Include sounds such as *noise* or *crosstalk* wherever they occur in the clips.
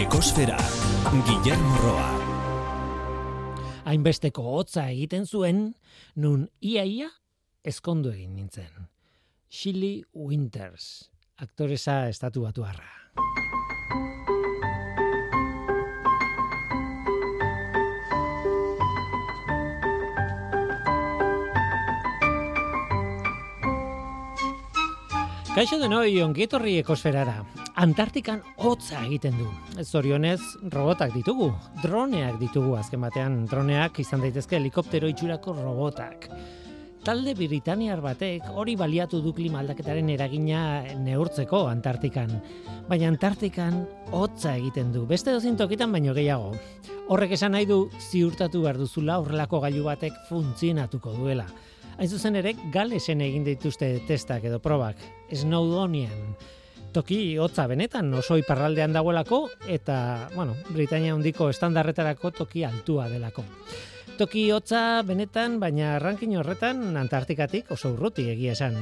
Ekosfera, Guillermo Roa. Hainbesteko hotza egiten zuen, nun iaia ezkondu egin nintzen. Shilly Winters, aktoresa estatu batuarra. Kaixo denoi ongietorri ekosferara. Antartikan hotza egiten du. Zorionez, robotak ditugu. Droneak ditugu azken batean. Droneak izan daitezke helikoptero itxurako robotak. Talde Britaniar batek hori baliatu du klima aldaketaren eragina neurtzeko Antartikan. Baina Antartikan hotza egiten du. Beste dozin tokitan baino gehiago. Horrek esan nahi du ziurtatu behar duzula horrelako gailu batek funtzionatuko duela. Hain zuzen ere, galesen egin dituzte testak edo probak. Snowdonian. Toki hotza benetan oso iparraldean dagoelako eta, bueno, Britania hundiko estandarretarako toki altua delako. Toki hotza benetan, baina rankin horretan Antartikatik oso urruti egia esan.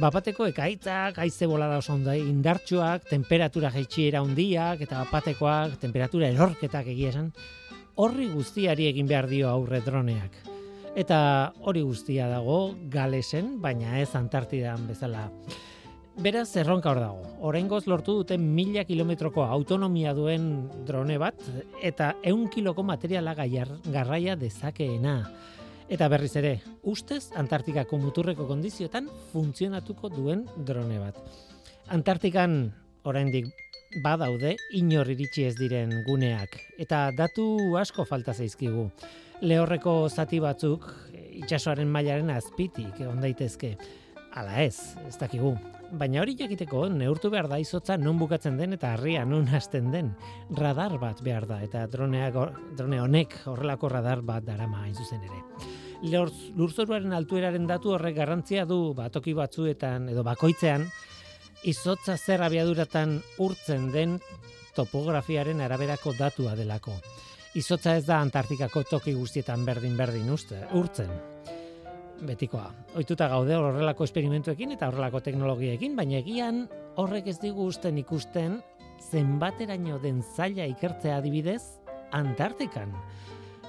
Bapateko ekaitzak, aize bolada oso ondai, indartsuak, temperatura jaitxiera hundiak eta bapatekoak, temperatura erorketak egia esan. Horri guztiari egin behar dio aurre droneak. Eta hori guztia dago galesen, baina ez Antartidan bezala. Beraz, erronka hor dago. Horengoz lortu duten mila kilometroko autonomia duen drone bat, eta eun kiloko materiala garraia dezakeena. Eta berriz ere, ustez Antartikako muturreko kondizioetan funtzionatuko duen drone bat. Antartikan oraindik badaude inor iritsi ez diren guneak eta datu asko falta zaizkigu lehorreko zati batzuk itsasoaren mailaren azpitik egon daitezke. Hala ez, ez dakigu. Baina hori jakiteko neurtu behar da izotza non bukatzen den eta harria non hasten den. Radar bat behar da eta droneak, drone honek horrelako radar bat darama hain zuzen ere. Lurzoruaren altueraren datu horrek garrantzia du batoki batzuetan edo bakoitzean izotza zer abiaduratan urtzen den topografiaren araberako datua delako. Izotza ez da Antartikako toki guztietan berdin berdin uste, urtzen. Betikoa. Oituta gaude horrelako esperimentuekin eta horrelako teknologiekin, baina egian horrek ez digu usten ikusten zenbateraino den zaila ikertzea adibidez Antartikan.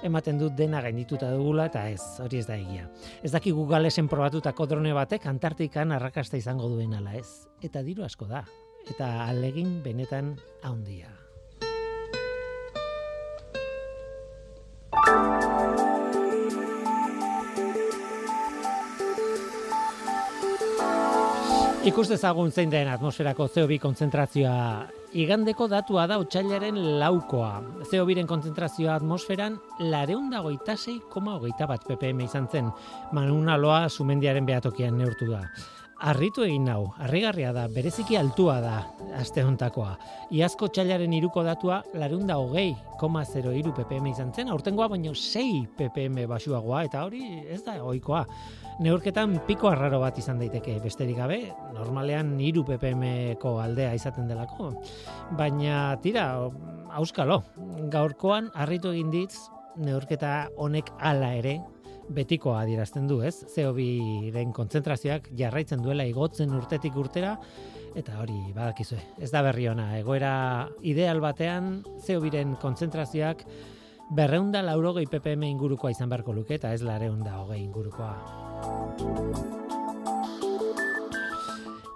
Ematen dut dena gaindituta dugula eta ez, hori ez da egia. Ez daki Googlesen probatutako drone batek Antartikan arrakasta izango duen ala ez. Eta diru asko da. Eta alegin benetan haundia. Ikus dezagun zein den atmosferako CO2 kontzentrazioa. Igandeko datua da otxailaren laukoa. CO2ren kontzentrazioa atmosferan lareunda goita koma hogeita bat ppm izan zen. Manuna loa sumendiaren behatokian neurtu da. Arritu egin nau, harrigarria da, bereziki altua da, aste hontakoa. Iazko txailaren iruko datua, larunda hogei, koma 0 iru ppm izan zen, aurtengoa baino 6 ppm basuagoa, eta hori ez da oikoa. Neurketan piko arraro bat izan daiteke, besterik gabe, normalean iru ppmko aldea izaten delako. Baina, tira, auskalo, gaurkoan harritu egin ditz, neurketa honek ala ere, betikoa adierazten du, ez? CO2-ren kontzentrazioak jarraitzen duela igotzen urtetik urtera, eta hori badakizue, ez da berri ona, egoera ideal batean CO2-ren kontzentrazioak berreunda laurogei ppm ingurukoa izan beharko luke, eta ez lareunda hogei ingurukoa.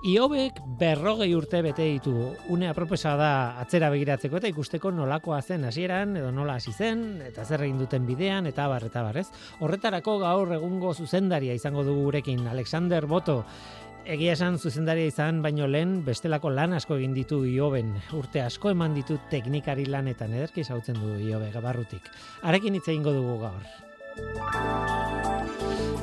Iobek berrogei urte bete ditu. Une apropesa da atzera begiratzeko eta ikusteko nolakoa zen hasieran edo nola hasi zen eta zer egin duten bidean eta bar eta bar, ez? Horretarako gaur egungo zuzendaria izango dugu gurekin Alexander Boto. Egia esan zuzendaria izan baino lehen bestelako lan asko egin ditu Ioben. Urte asko eman ditu teknikari lanetan ederki zautzen du Iobe gabarrutik. Arekin hitz egingo dugu gaur.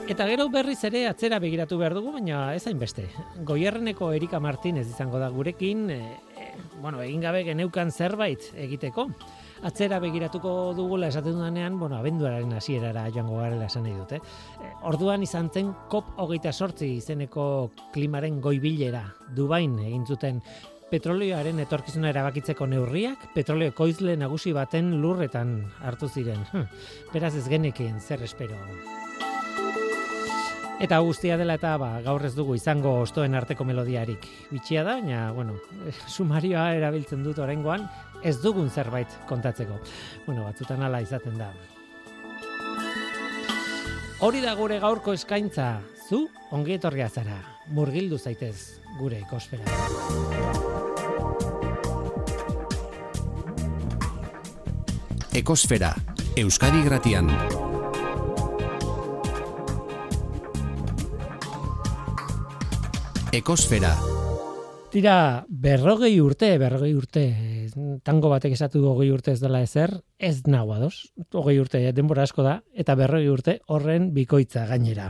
Eta gero berriz ere atzera begiratu behar dugu, baina ez hainbeste. Goierreneko Erika Martinez izango da gurekin, e, bueno, egin gabe geneukan zerbait egiteko. Atzera begiratuko dugula esaten dudanean, bueno, abenduaren hasierara joango garela esan nahi dute. E, orduan izan zen COP hogeita sortzi izeneko klimaren goibilera, Dubain egin zuten petrolioaren etorkizuna erabakitzeko neurriak, petrolio koizle nagusi baten lurretan hartu ziren. Hm, beraz ez genekien, zer espero. Eta guztia dela eta ba, gaur ez dugu izango ostoen arteko melodiarik. Bitxia da, baina, bueno, *laughs* sumarioa erabiltzen dut orengoan, ez dugun zerbait kontatzeko. Bueno, batzutan hala izaten da. Hori da gure gaurko eskaintza, zu ongi etorria zara, murgildu zaitez gure ekosfera. Ekosfera, Euskadi Gratian. Ekosfera. Tira, berrogei urte, berrogei urte, tango batek esatu du hogei urte ez dela ezer, ez nago ados, hogei urte denbora asko da, eta berrogei urte horren bikoitza gainera.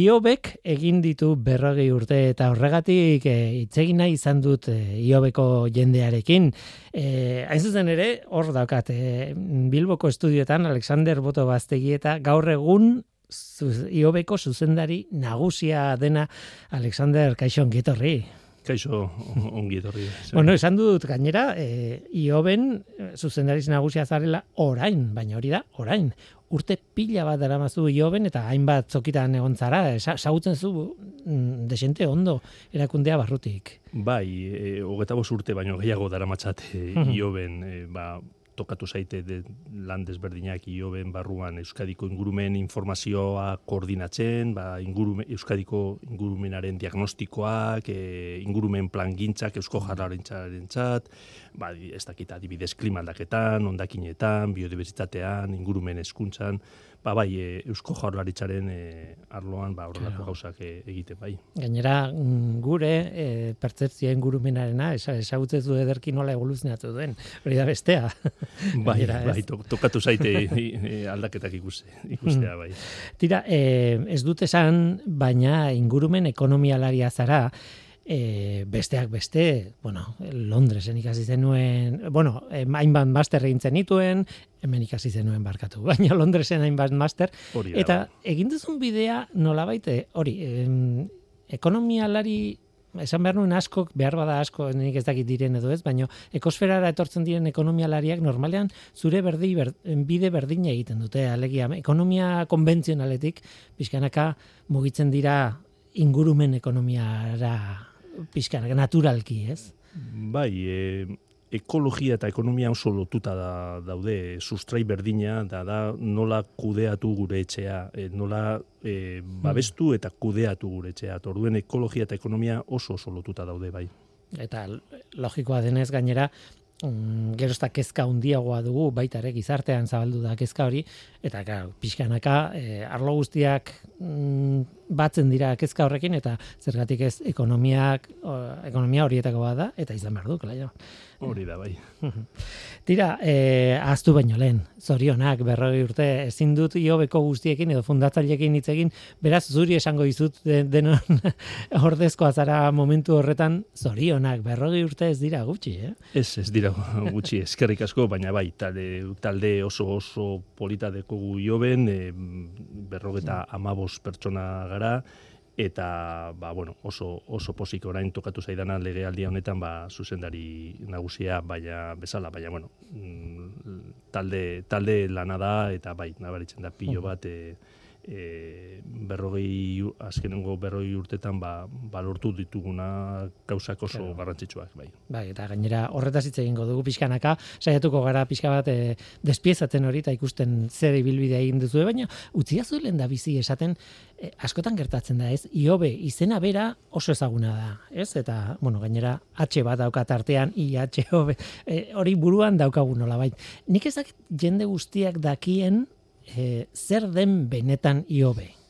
Iobek egin ditu berrogei urte, eta horregatik e, itzegina izan dut e, Iobeko jendearekin. E, hain zuzen ere, hor daukat, e, Bilboko estudioetan Alexander Boto Baztegi eta gaur egun Iobeko zuzendari nagusia dena Alexander Kaixon Gitorri. Kaixo ongi etorri. Bueno, esan dut gainera, e, Ioben eh, zuzendariz nagusia zarela orain, baina hori da, orain. Urte pila bat dara mazu Ioben eta hainbat zokitan egon zara, sautzen zu mm, desente ondo erakundea barrutik. Bai, e, hogeta urte baino gehiago dara matzate Ioben, e, ba, tokatu zaite de lan desberdinak ioben barruan Euskadiko ingurumen informazioa koordinatzen, ba, ingurume, Euskadiko ingurumenaren diagnostikoak, e, ingurumen plan gintzak Eusko jarraren txat, ba, ez dakita adibidez klimaldaketan, ondakinetan, biodiversitatean, ingurumen eskuntzan, ba bai e, Eusko Jaurlaritzaren e, arloan ba horrelako gauzak e, egiten bai. Gainera mm, gure e, pertzepzioa ingurumenarena ezagutzen du ederki nola evoluzionatu duen. Hori da bestea. *laughs* Bai, bai, tokatu zaite *laughs* e, aldaketak ikuste, ikustea bai. Tira, e, ez dut esan, baina ingurumen ekonomialaria zara, e, besteak beste, bueno, Londresen ikasi zenuen, bueno, hainbat master egin zenituen, hemen ikasi zenuen barkatu, *laughs* baina Londresen hainbat master, eta egin duzun bidea nolabait eh, hori, em, ekonomialari esan behar nuen asko, behar bada asko, nik ez dakit diren edo ez, baina ekosferara etortzen diren ekonomialariak normalean zure berdi, bide berdina egiten dute, alegia, ekonomia konbentzionaletik, pixkanaka mugitzen dira ingurumen ekonomiara pixkan, naturalki, ez? Bai, e, ekologia eta ekonomia oso lotuta da, daude, sustrai berdina, da, da nola kudeatu gure etxea, e, nola e, babestu eta kudeatu gure etxea. Torduen ekologia eta ekonomia oso oso lotuta daude, bai. Eta logikoa denez gainera, mm, gero ez kezka handiagoa dugu baita ere gizartean zabaldu da kezka hori eta claro pixkanaka e, arlo guztiak batzen dira kezka horrekin eta zergatik ez ekonomiak ekonomia horietako bada eta izan behar du claro Hori da, bai. *laughs* Tira, e, aztu baino lehen, zorionak, berroi urte, ezin dut iobeko guztiekin edo fundatzailekin hitz egin, beraz zuri esango izut denon *laughs* ordezko azara momentu horretan, zorionak, berroi urte ez dira gutxi, eh? Ez, ez dira gutxi, eskerrik asko, baina bai, talde, talde oso oso polita dekogu ioben, e, berrogeta amabos pertsona gara, eta ba, bueno, oso, oso posik orain tokatu zaidana legealdia honetan ba, zuzendari nagusia baina bezala, baina bueno, mm, talde, talde lana da eta bai, nabaritzen da pilo bat e, e, berrogei, azkenengo berrogei urtetan ba, ba lortu dituguna gauzak oso claro. garrantzitsuak, bai. Bai, eta gainera horretaz hitz egingo dugu pixkanaka, saiatuko gara pixka bat e, despiezatzen hori eta ikusten zer ibilbidea egin duzu, baina utzi lehen da bizi esaten e, askotan gertatzen da, ez? Iobe, izena bera oso ezaguna da, ez? Eta, bueno, gainera H bat dauka tartean, IHOB, e, hori buruan daukagu nola, bai. Nik ezak jende guztiak dakien e, zer den benetan iobe?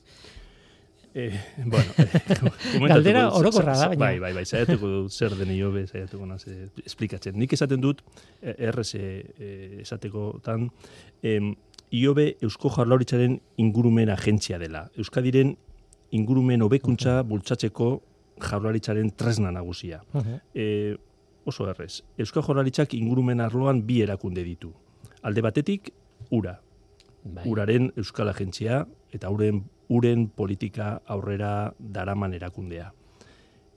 Eh, bueno, eh, *laughs* Galdera orokorra da, baina. Bai, bai, bai, saiatuko dut zer den iobe, saiatuko naz, eh, esplikatzen. Nik esaten dut, errez eh, esateko tan, eh, iobe Eusko Jarlauritzaren ingurumen agentzia dela. Euskadiren ingurumen hobekuntza bultzatzeko Jarlauritzaren tresna nagusia. Uh -huh. oso errez, Eusko Jarlauritzak ingurumen arloan bi erakunde ditu. Alde batetik, ura, bai. uraren euskal agentzia eta uren, uren politika aurrera daraman erakundea.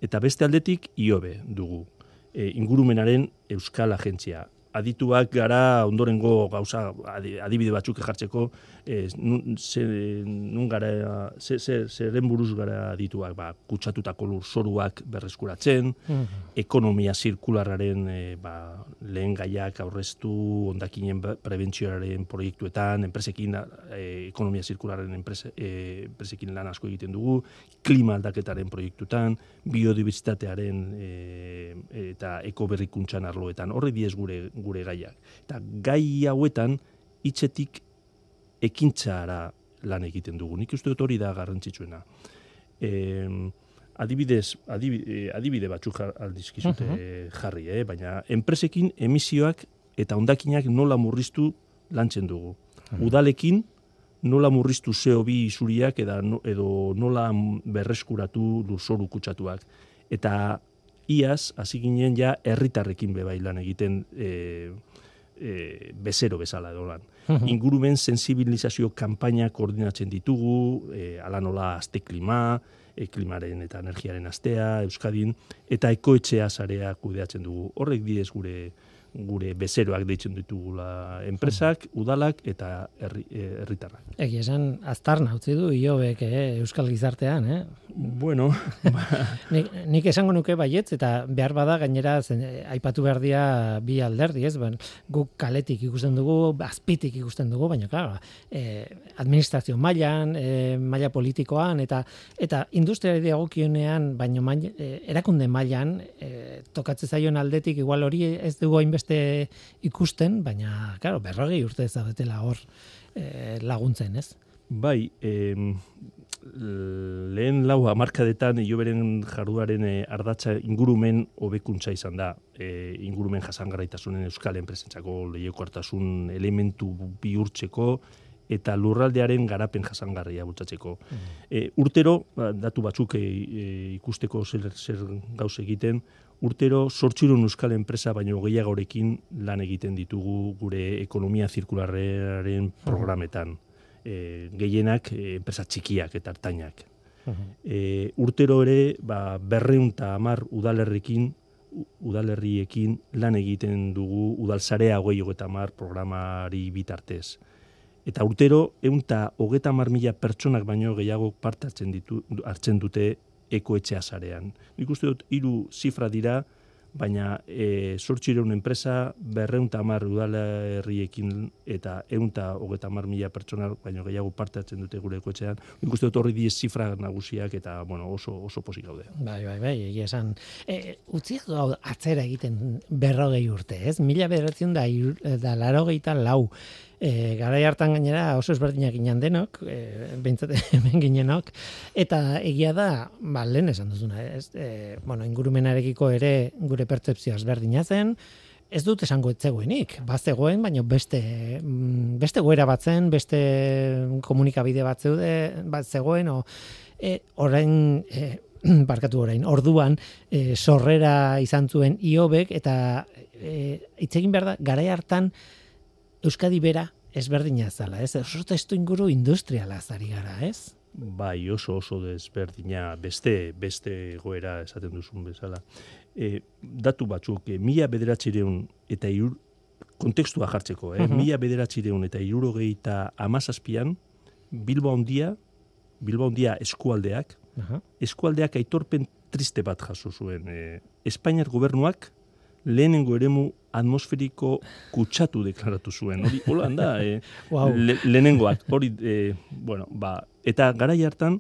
Eta beste aldetik iobe dugu, e, ingurumenaren euskal agentzia. Adituak gara ondorengo gauza adi- adibide batzuk jartzeko e, nun, ze, nun gara, ze, ze, zeren buruz gara adituak, ba, kutsatutako lurzoruak berreskuratzen, ekonomia zirkularraren e, ba, lehen gaiak aurreztu, ondakinen prebentzioaren proiektuetan, enpresekin, e, ekonomia zirkularren enprese, e, enpresekin lan asko egiten dugu, klima aldaketaren proiektuetan, biodiversitatearen e, eta ekoberrikuntzan arloetan, horre diez gure, gure gaiak. Eta gai hauetan, hitzetik ekintzara lan egiten dugu. Nik uste dut hori da garrantzitsuena. E, adibidez, adibide, adibide batzuk aldizkizute jarri, eh? baina enpresekin emisioak eta hondakinak nola murriztu lantzen dugu. Udalekin nola murriztu CO2 isuriak eda, no- edo nola berreskuratu lurzoru kutsatuak. Eta iaz, hasi ginen ja herritarrekin bebai lan egiten e, e, bezero bezala edo lan. Ingurumen sensibilizazio kanpaina koordinatzen ditugu, e, ala nola azte klima, e, klimaren eta energiaren astea, Euskadin, eta ekoetxea sarea kudeatzen dugu. Horrek diez gure gure bezeroak deitzen ditugula enpresak, udalak eta herri- eh, herritarrak. Egia esan, aztarna utzi du iobek eh, Euskal Gizartean, eh? Bueno, *laughs* Nik, nik esango nuke baietz, eta behar bada gainera zen, eh, aipatu behar dira bi alderdi, ez? Ben, guk kaletik ikusten dugu, azpitik ikusten dugu, baina, claro, eh, administrazio mailan, eh, maila politikoan, eta eta industriari dagokionean, baino maila, eh, erakunde mailan, eh, tokatzen zaion aldetik, igual hori ez dugu hainbeste ikusten, baina, claro, berrogei urte zaudetela hor eh, laguntzen, ez? bai, em, lehen lau hamarkadetan beren jarduaren e, ardatza ingurumen hobekuntza izan da. E, ingurumen jasangarraitasunen euskal enpresentzako lehiakortasun elementu bihurtzeko eta lurraldearen garapen jasangarria bultzatzeko. E, urtero, ba, datu batzuk e, e, ikusteko zer, zer gauz egiten, urtero sortxirun euskal enpresa baino gehiagorekin lan egiten ditugu gure ekonomia zirkularren programetan. E, gehienak e, enpresa txikiak eta hartainak. E, urtero ere ba, berreun eta amar udalerrikin u- udalerriekin lan egiten dugu udalzarea hogei hogeta amar programari bitartez. Eta urtero, eun eta hogeta amar mila pertsonak baino gehiago parte hartzen, ditu, hartzen dute ekoetxea zarean. Nik uste dut hiru zifra dira, baina e, sortxireun enpresa berreun eta amar udalerriekin eta eun eta hogeta amar mila pertsonak baino gehiago parte hartzen dute gure ekoetxean. Nik uste dut horri diez zifra nagusiak eta bueno, oso, oso posik gaude. Bai, bai, bai, egia esan. E, utzi hau atzera egiten berrogei urte, ez? Mila bederatzen da, ir- da larogeita lau. E, garai hartan gainera oso ezberdinak ginen denok, e, behintzat *laughs* hemen ginenok, eta egia da, ba, lehen esan duzuna, ez? E, bueno, ingurumenarekiko ere gure pertzepzioa ezberdina zen, ez dut esango etzegoenik, bazegoen, baina beste, mm, beste goera bat zen, beste komunikabide bat zeude, bat zegoen, o, e, orain, e, *clears throat* barkatu orain, orduan, e, sorrera izan zuen iobek, eta e, hitz egin behar da, garai hartan, Euskadi bera ezberdina zala, ez? Oso testu inguru industriala zari gara, ez? Bai, oso oso desberdina, beste, beste goera esaten duzun bezala. E, datu batzuk, e, mila bederatzireun eta irur, kontekstua jartzeko, eh? Mhm. mila bederatzireun eta irurogeita amazazpian, Bilbo handia, Bilbo handia eskualdeak, Aha. eskualdeak aitorpen triste bat jaso zuen. E, Espainiar gobernuak lehenengo eremu atmosferiko kutsatu deklaratu zuen. Hori, hola da, e, Wow. le, lehenengoak, hori, e, bueno, ba, eta garai hartan,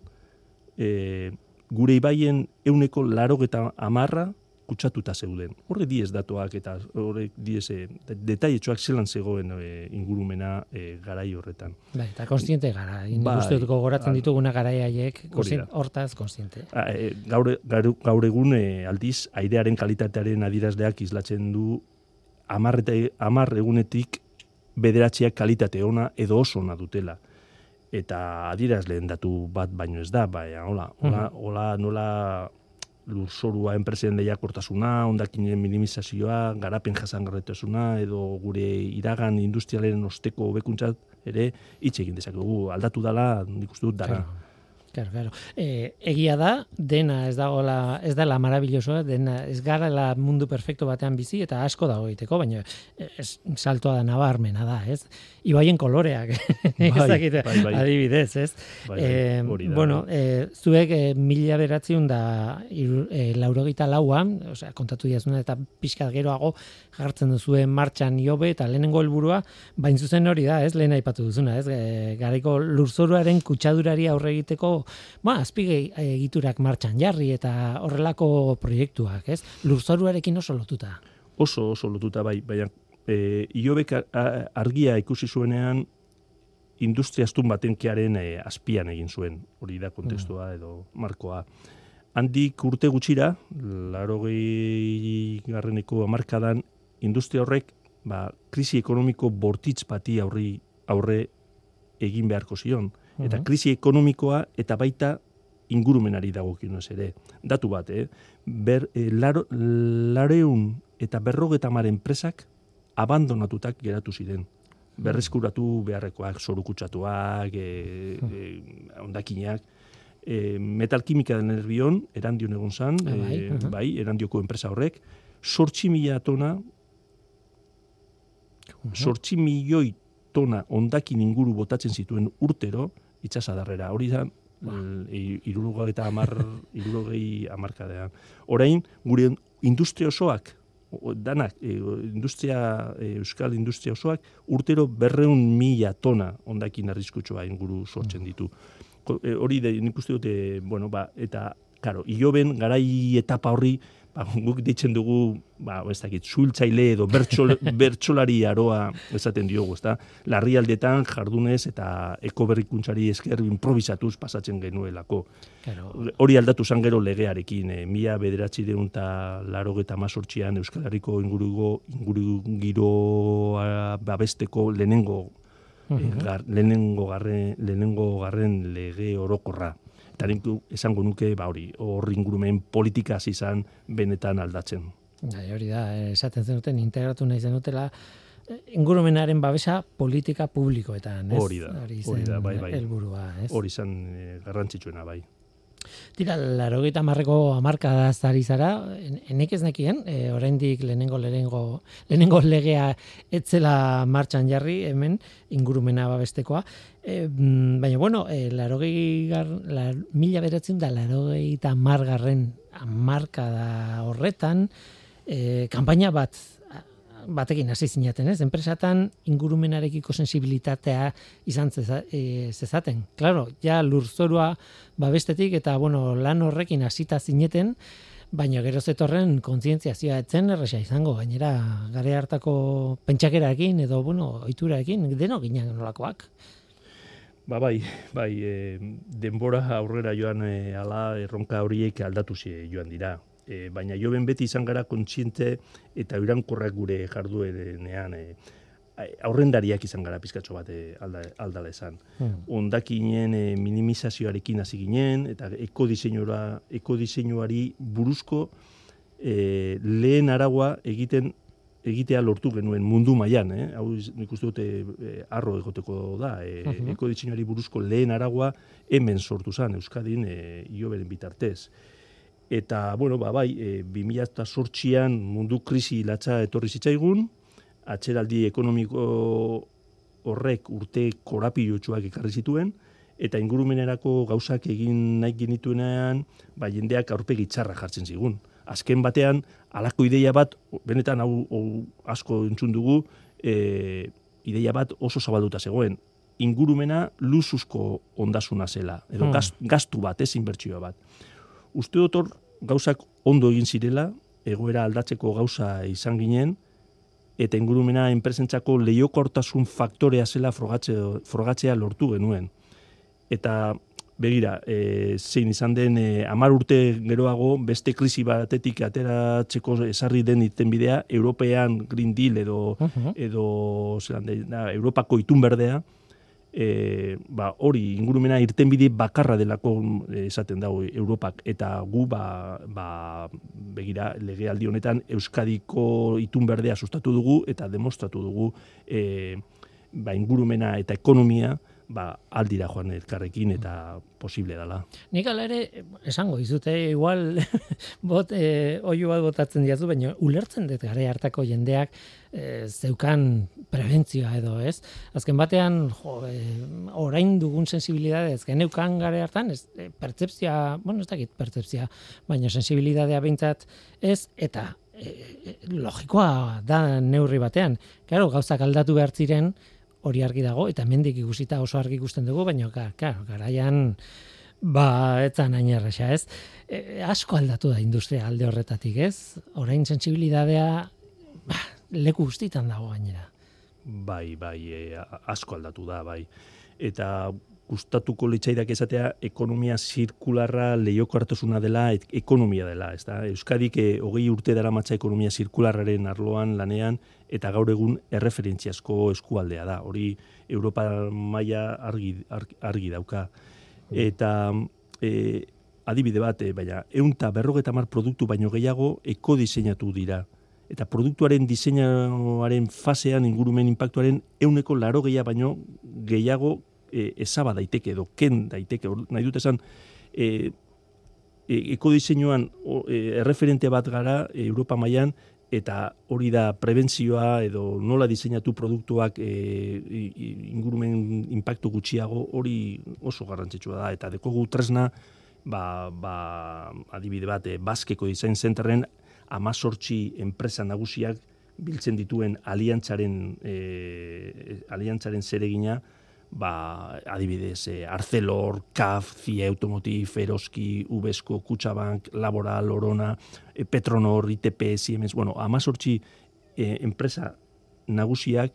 e, gure ibaien euneko laro eta amarra kutsatuta zeuden. Horre diez datuak eta horrek diez e, detailetxoak zelan zegoen e, ingurumena e, garai horretan. Bai, eta konstiente gara. Bai, Bai, Nik gogoratzen hala. dituguna garai haiek, hortaz konstiente. A, e, gaur, gaur, gaur egun e, aldiz airearen kalitatearen adirazleak islatzen du amar, eta, amar egunetik bederatziak kalitate ona edo oso ona dutela. Eta adirazleen datu bat baino ez da, baina hola, hola, hola nola lurzorua enpresen lehiakortasuna, ondakinen minimizazioa, garapen jasangarretasuna, edo gure iragan industrialen osteko hobekuntzat ere hitz egin dezakegu. Aldatu dala, nik uste dut dara. Claro. Claro, claro. E, egia da, dena ez dagoela, ez dela marabillosoa, dena ez garela mundu perfecto batean bizi eta asko dago egiteko, baina ez, saltoa da nabarmena da, ez? Ibaien koloreak, *laughs* bai, bai, bai. adibidez, ez? Bai, bai, e, bueno, e, zuek e, mila beratziun da e, laurogita lauan, osea, kontatu diazuna eta pixkat geroago jartzen duzuen martxan jobe eta lehenengo helburua, bain zuzen hori da, ez? Lehen aipatu duzuna, ez? E, gareko lurzoruaren kutsadurari aurre egiteko ba, azpige egiturak martxan jarri eta horrelako proiektuak, ez? Lurzoruarekin oso lotuta. Oso, oso lotuta, bai, baina e, iobek argia ikusi zuenean industria astun batenkearen e, azpian egin zuen, hori da kontestua mm. edo markoa. Handik urte gutxira, laro garreneko amarkadan, industria horrek, ba, krisi ekonomiko bortitz bati aurri, aurre egin beharko zion eta krisi ekonomikoa eta baita ingurumenari dagokionez ere. Datu bat, eh? Ber, e, laro, lareun eta berrogeta maren enpresak abandonatutak geratu ziren. Berreskuratu beharrekoak, sorukutsatuak, e, e, ondakinak, e, metalkimika den erbion, erandion egon zan, ah, bai, e, bai, erandioko enpresa horrek, sortxi mila tona, sortxi milioi tona ondakin inguru botatzen zituen urtero, itxasadarrera. Hori da, ba. irurugei eta amar, *laughs* irurugei amarkadean. Orain, gure industria osoak, danak, e, industria, e, euskal industria osoak, urtero berreun mila tona ondakin arriskutsua inguru sortzen mm. ditu. E, hori da, nik uste dute, bueno, ba, eta, karo, ioben, garai etapa horri, ba, guk ditzen dugu, ba, ez dakit, zultzaile edo bertxol, *laughs* bertxolari aroa esaten diogu, ezta? Larrialdetan jardunez eta ekoberrikuntzari esker improvisatuz pasatzen genuelako. Claro. Hori aldatu zan gero legearekin, e, mila bederatzi deun eta laro geta mazortxian Euskal Herriko ingurugo, ingurugiroa babesteko lehenengo, uh lehenengo, garren, lehenengo garren lege orokorra eta esango nuke ba hori hor ingurumen politika izan benetan aldatzen. Bai, hori da, esaten zenuten integratu nahi zenutela eh, ingurumenaren babesa politika publikoetan, ez? Hori da, hori da, bai, bai. Elburua, ez? Hori izan e, garrantzitsuena, bai. Tira, laro gita marreko amarka da zari zara, enek ez nekien, e, oraindik lehenengo, lehenengo, lehenengo legea etzela martxan jarri, hemen, ingurumena babestekoa. E, baina, bueno, e, laro gar, la, mila beratzen da laro eta margarren marka da horretan, e, kampaina bat batekin hasi zinaten, ez? Enpresatan ingurumenarekiko sensibilitatea izan e, zezaten. Claro, ja lurzorua babestetik eta bueno, lan horrekin hasita zineten, baina gero zetorren kontzientziazioa etzen erresa izango, gainera gare hartako pentsakeraekin edo bueno, ohituraekin deno ginen nolakoak. Ba bai, bai, e, denbora aurrera joan e, ala erronka horiek aldatu joan dira e, baina jo ben beti izan gara kontziente eta irankorrak gure jarduerenean e, aurrendariak izan gara pizkatxo bat e, alda, aldala esan. Hmm. Ondakinen e, minimizazioarekin hasi ginen eta ekodiseinuara ekodiseinuari buruzko e, lehen aragua egiten egitea lortu genuen mundu mailan, eh? Hau nik uste dute e, arro egoteko da, e, uh -huh. buruzko lehen aragua hemen sortu zen Euskadin e, ioberen bitartez eta bueno, ba bai, e, 2008an mundu krisi latza etorri zitzaigun, atzeraldi ekonomiko horrek urte korapilotsuak ekarri zituen eta ingurumenerako gauzak egin nahi genituenean, ba jendeak aurpegi txarra jartzen zigun. Azken batean halako ideia bat benetan hau, asko entzun dugu, e, ideia bat oso zabalduta zegoen. Ingurumena luzuzko ondasuna zela, edo hmm. gastu bat, ez inbertsioa bat. Uste dut gauzak ondo egin zirela, egoera aldatzeko gauza izan ginen, eta ingurumena enpresentzako leiokortasun faktorea zela frogatzea, frogatzea lortu genuen. Eta begira, e, zein izan den e, amar urte geroago, beste krisi batetik ateratzeko esarri den iten bidea, European Green Deal edo, uh -huh. edo zelan, da, Europako itun berdea, e, ba, hori ingurumena irtenbide bakarra delako e, esaten dago Europak. Eta gu ba, ba, begira legealdi honetan Euskadiko itun berdea sustatu dugu eta demostratu dugu e, ba, ingurumena eta ekonomia ba, aldira joan elkarrekin eta posible dela. Nik ala ere, esango dizute, igual *laughs* bot, e, oio bat botatzen diazu, baina ulertzen dut gare hartako jendeak e, zeukan prebentzioa edo, ez? Azken batean, jo, e, orain dugun sensibilidade, ez geneukan gare hartan, ez, e, pertsepzia, bueno, ez dakit pertsepzia, baina sensibilidadea behintzat ez, eta e, logikoa da neurri batean. Claro, gauzak aldatu behar ziren, hori argi dago, eta mendik ikusita oso argi ikusten dugu, baina, klar, garaian, ba, etzan hain erresa, ez? E, asko aldatu da industria alde horretatik, ez? Orain sensibilidadea, ba, leku guztitan dago gainera. Bai, bai, e, asko aldatu da, bai. Eta gustatuko litzaidak esatea ekonomia zirkularra lehioko hartosuna dela ekonomia dela, ez da? Euskadik e, hogei urte dara matza ekonomia zirkularraren arloan lanean eta gaur egun erreferentziazko eskualdea da. Hori Europa maila argi, argi, dauka. Eta e, adibide bat, e, baina eunta berrogeta mar produktu baino gehiago eko diseinatu dira. Eta produktuaren diseinaren fasean ingurumen impactuaren euneko laro gehiago baino gehiago e, ezaba daiteke edo ken daiteke, nahi dut esan, e, e, eko diseinuan e, erreferente bat gara e, Europa mailan eta hori da prebentzioa edo nola diseinatu produktuak e, ingurumen impactu gutxiago hori oso garrantzitsua da. Eta dekogu tresna ba, ba, adibide bat e, Baskeko Design Centerren amazortzi enpresa nagusiak biltzen dituen aliantzaren e, aliantzaren zeregina ba, adibidez, eh, Arcelor, CAF, CIE Automotive, Eroski, Ubesko, Kutsabank, Laboral, Orona, eh, Petronor, ITP, Siemens, bueno, amazortzi eh, enpresa nagusiak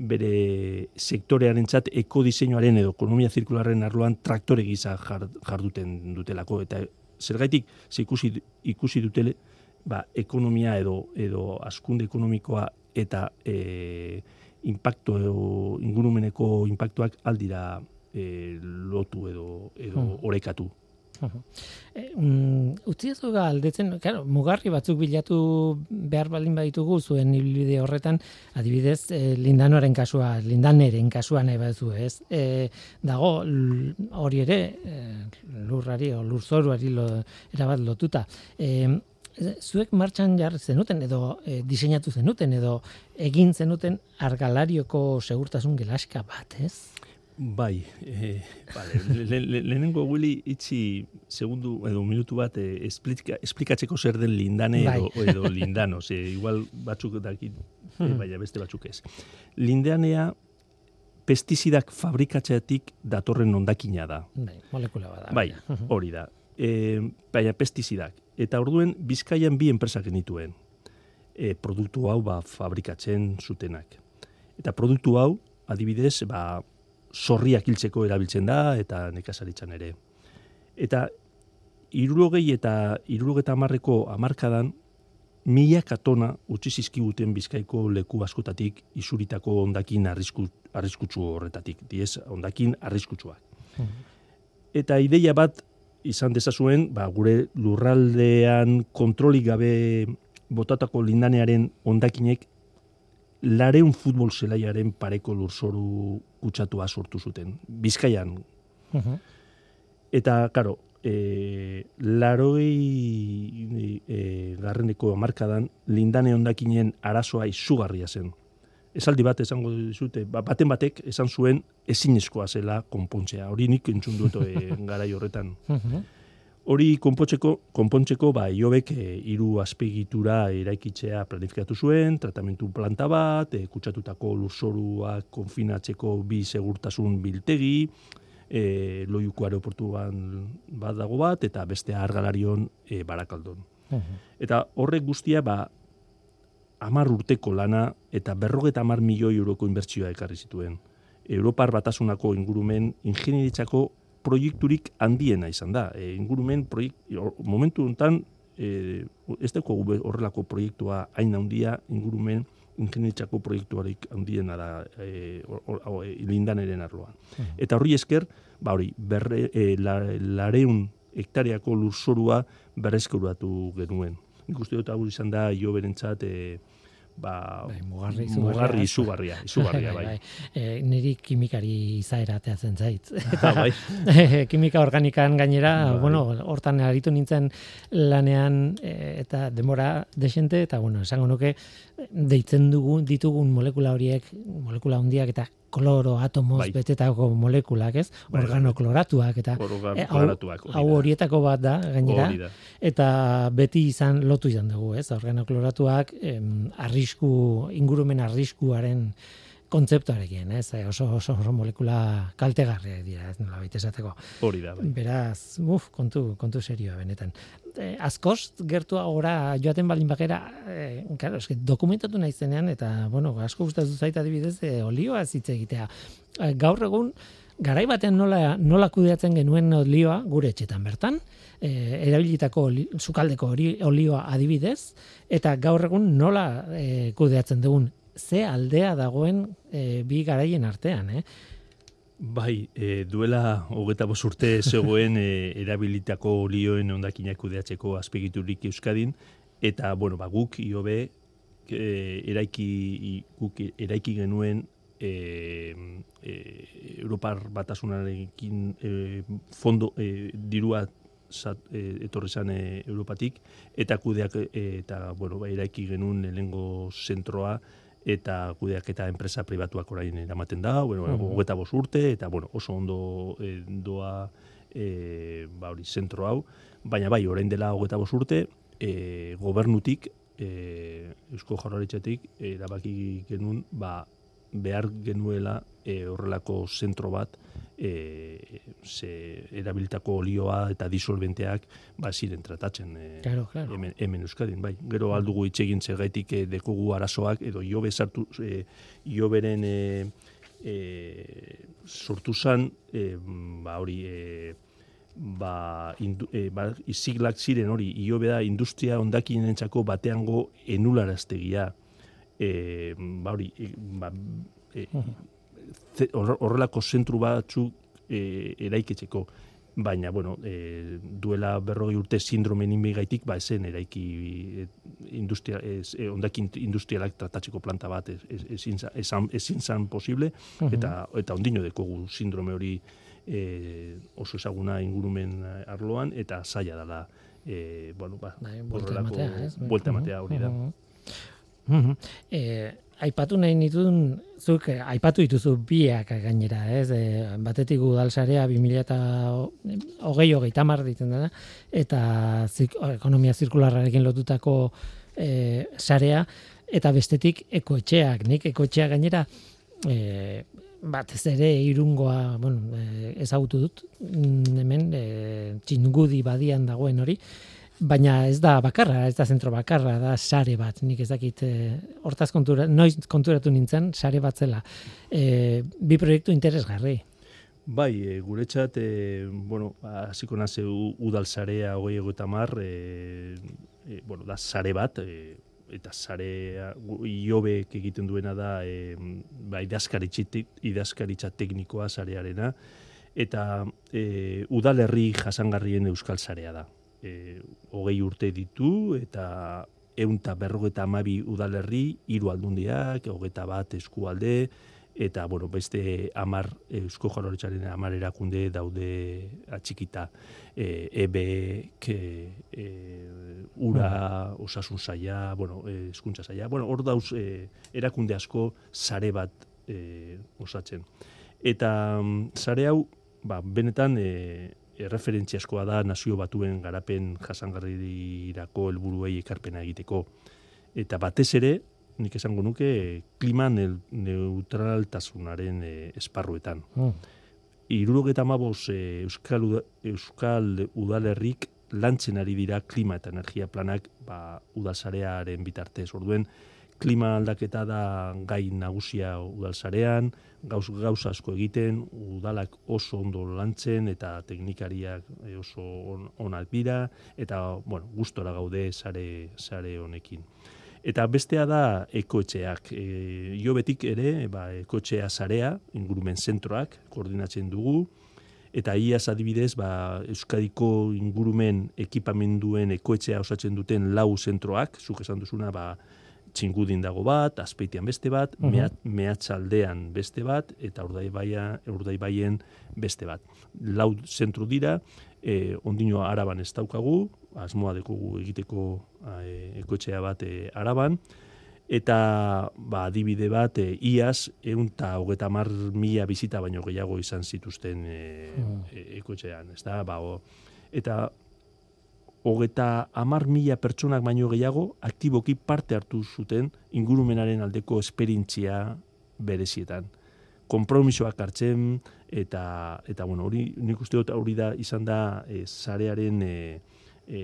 bere sektorearen txat ekodiseinuaren edo ekonomia zirkularren arloan traktore gisa jarduten dutelako. Eta zergaitik, ze ikusi, ikusi dutele, ba, ekonomia edo, edo askunde ekonomikoa eta e, impacto ingurumeneko impactuak aldira e, lotu edo edo hmm. orekatu. E, um, utzi ez aldetzen, claro, mugarri batzuk bilatu behar baldin baditugu zuen ibilbide horretan, adibidez, e, lindanoaren kasua, lindaneren kasua nahi baduzu, ez? E, dago, hori ere, e, lurrari o lurzoruari lo, erabat lotuta. E, zuek martxan jar zenuten edo e, diseinatu zenuten edo egin zenuten argalarioko segurtasun gelaska bat, ez? Bai, e, vale, lehenengo guili itzi segundu edo minutu bat e, esplika, esplikatzeko zer den lindane edo, bai. edo lindano, ze igual batzuk dakit, e, baina beste batzuk ez. Lindanea pestizidak fabrikatzeatik datorren ondakina da. Bai, molekula bada. Bai, hori da. E, baina pestizidak Eta orduen Bizkaian bi enpresak genituen. E, produktu hau ba fabrikatzen zutenak. Eta produktu hau adibidez ba zorriak hiltzeko erabiltzen da eta nekazaritzan ere. Eta irurogei eta irurogeta amarreko amarkadan mila katona utzi zizkiguten bizkaiko leku askotatik isuritako ondakin arrisku, arriskutsu horretatik. Diez, ondakin arriskutsuak. Hmm. Eta ideia bat izan dezazuen, ba, gure lurraldean kontrolik gabe botatako lindanearen ondakinek lareun futbol zelaiaren pareko lurzoru kutsatua sortu zuten. Bizkaian. Eta, karo, e, laroi e, garreneko amarkadan lindane ondakinen arazoa izugarria zen esaldi bat esango dizute, ba, baten batek esan zuen ezinezkoa zela konpontzea. Hori nik entzun dut e, *laughs* garai horretan. Hori konpontzeko, konpontzeko ba, iobek e, hiru azpegitura eraikitzea planifikatu zuen, tratamentu planta bat, e, kutsatutako lurzorua konfinatzeko bi segurtasun biltegi, e, loiuko aeroportuan bat dago bat, eta beste argalarion e, barakaldon. Eta horrek guztia, ba, amar urteko lana eta berrogeta amar milioi euroko inbertsioa ekarri zituen. Europar batasunako ingurumen ingenieritzako proiekturik handiena izan da. E, ingurumen proiekt, momentu honetan, e, ez dago horrelako proiektua hain handia ingurumen ingenieritzako proiektuarik handiena da e, e, lindaneren arloan. Eta horri esker, ba hori, berre, e, la, lareun hektareako lurzorua berrezkuratu genuen nik uste dut hau izan da jo berentzat e, ba, Bai, mugarri mugarri izugarria. izugarria, *laughs* bai. E, niri kimikari izaera ateatzen zait. *laughs* Ah, bai. *laughs* kimika organikan gainera, Bai. bueno, hortan aritu nintzen lanean e, eta demora desente, eta bueno, esango nuke, deitzen dugu, ditugun molekula horiek, molekula handiak eta kloro atomoz Bai. betetako molekulak, ez? Bai, bai. Organokloratuak eta Organ- e, hau, horietako bat da, gainera, da. eta beti izan lotu izan dugu, ez? Organokloratuak em, arrisku, ingurumen arriskuaren kontzeptuarekin, ez? Oso, oso, oso molekula kaltegarriak dira, ez nola baita esateko. Hori da, bai. Beraz, uf, kontu, kontu serioa benetan. E, askoz gertua gora joaten balin bakera, e, claro, eske dokumentatu naizenean eta bueno, asko gustatu zait adibidez e, olioa hitz egitea. E, gaur egun garai batean nola nola kudeatzen genuen olioa gure etxetan bertan, e, erabilitako oli, sukaldeko hori olioa adibidez eta gaur egun nola e, kudeatzen dugun ze aldea dagoen e, bi garaien artean, eh? Bai, e, duela hogeta bost urte *laughs* zegoen e, erabilitako olioen ondakinak kudeatzeko azpegiturik Euskadin, eta, bueno, ba, guk iobe e, eraiki, guk eraiki genuen e, e, Europar batasunarekin e, fondo e, dirua zat, e, etorri zan e, Europatik, eta kudeak e, eta, bueno, ba, eraiki genuen lehengo zentroa, eta kudeaketa enpresa pribatuak orain eramaten da, bueno, Mhm. hogeta bost urte, eta bueno, oso ondo e, doa e, ba, hori, zentro hau, baina bai, orain dela hogeta bost urte, e, gobernutik, e, Eusko Jaurlaritzatik, erabaki genuen, ba, behar genuela e, horrelako zentro bat, e, ze erabilitako olioa eta disolventeak ba ziren tratatzen e, Claro, claro. hemen, hemen Euskadin, bai. Gero aldugu hitz egin zergaitik eh, dekogu arazoak, edo iobe sartu, eh, ioberen eh, eh, sortu zan, eh, ba hori, eh, ba, indu, eh, ba, iziglak ziren hori, iobe da industria ondakinentzako bateango enularaztegia. Eh, ba hori, eh, ba, hor- horrelako zentru batzuk eh, eraikitzeko. Baina bueno, e, duela berrogei urte sindromen inbigaitik, ba esen eraiki e, industria, ez, e, ondakin industrialak tratatzeko planta bat ez, ez, ezin, za- ezan, ezin zan posible, eta, eta ondino dekogu sindrome hori e, oso ezaguna ingurumen arloan, eta zaila dela e, bueno, ba, Bai, buelta ematea, ez? buelta ematea hori Eh, aipatu nahi nituen, zuk eh, aipatu dituzu biak gainera, ez? E, batetik udalsarea 2000 eta hogei hogei tamar ditzen dena, eta zik, ekonomia zirkularrarekin lotutako e, sarea, eta bestetik ekoetxeak, nik ekoetxea gainera, e, batez ere irungoa, bueno, e, ezagutu dut, mm, hemen, e, txingudi badian dagoen hori, baina ez da bakarra, ez da zentro bakarra, da sare bat, nik ez dakit, e, hortaz kontura, noiz konturatu nintzen, sare bat zela. E, bi proiektu interesgarri. Bai, e, guretzat, e, bueno, hasiko naze udal sarea hogei egoeta mar, e, e, bueno, da sare bat, e, eta sarea gu- iobek egiten duena da e, ba, idazkaritza teknikoa sarearena, eta e, udalerri jasangarrien euskal sarea da. E, hogei urte ditu, eta eunta berrogeta amabi udalerri, hiru aldundiak, hogeta bat eskualde, eta bueno, beste amar Eusko Jaurlaritzaren amar erakunde daude atxikita. E, EBEK, e, ura, osasun saia, bueno, eskuntza saia, bueno, hor dauz e, erakunde asko sare bat e, osatzen. Eta mm, sare hau, ba, benetan e, erreferentziaskoa da nazio batuen garapen jasangarrirako helburuei ekarpena egiteko. Eta batez ere, nik esango nuke, klima neu- neutraltasunaren e, esparruetan. Mm. Irurogeta maboz e, Euskal, Uda- Euskal Udalerrik lantzen ari dira klima eta energia planak ba, udalsarearen bitartez. Orduen, klima aldaketa da gai nagusia udalsarean, gauz, gauza asko egiten, udalak oso ondo lantzen eta teknikariak e, oso on, onak dira, eta bueno, gustora gaude sare, sare honekin. Eta bestea da ekoetxeak. E, jo betik ere, ba, ekoetxea sarea, ingurumen zentroak, koordinatzen dugu, eta iaz adibidez, ba, Euskadiko ingurumen ekipamenduen ekoetxea osatzen duten lau zentroak, zuk esan duzuna, ba, txingudin dago bat, azpeitian beste bat, Mhm. mehat, mehatxaldean beste bat, eta urdaibaia, urdaibaien beste bat. Lau zentru dira, e, ondino araban ez daukagu, asmoa dekogu egiteko e, ekoetxea bat e, araban, eta ba, adibide bat, e, iaz, egun eta hogeta mar mila bizita baino gehiago izan zituzten e, Mm. e, ekoetxean, ez da? Ba, o, eta hogeta amar mila pertsonak baino gehiago aktiboki parte hartu zuten ingurumenaren aldeko esperintzia berezietan. Kompromisoak hartzen eta eta bueno, hori nik uste dut hori da izan da e, sarearen e, e,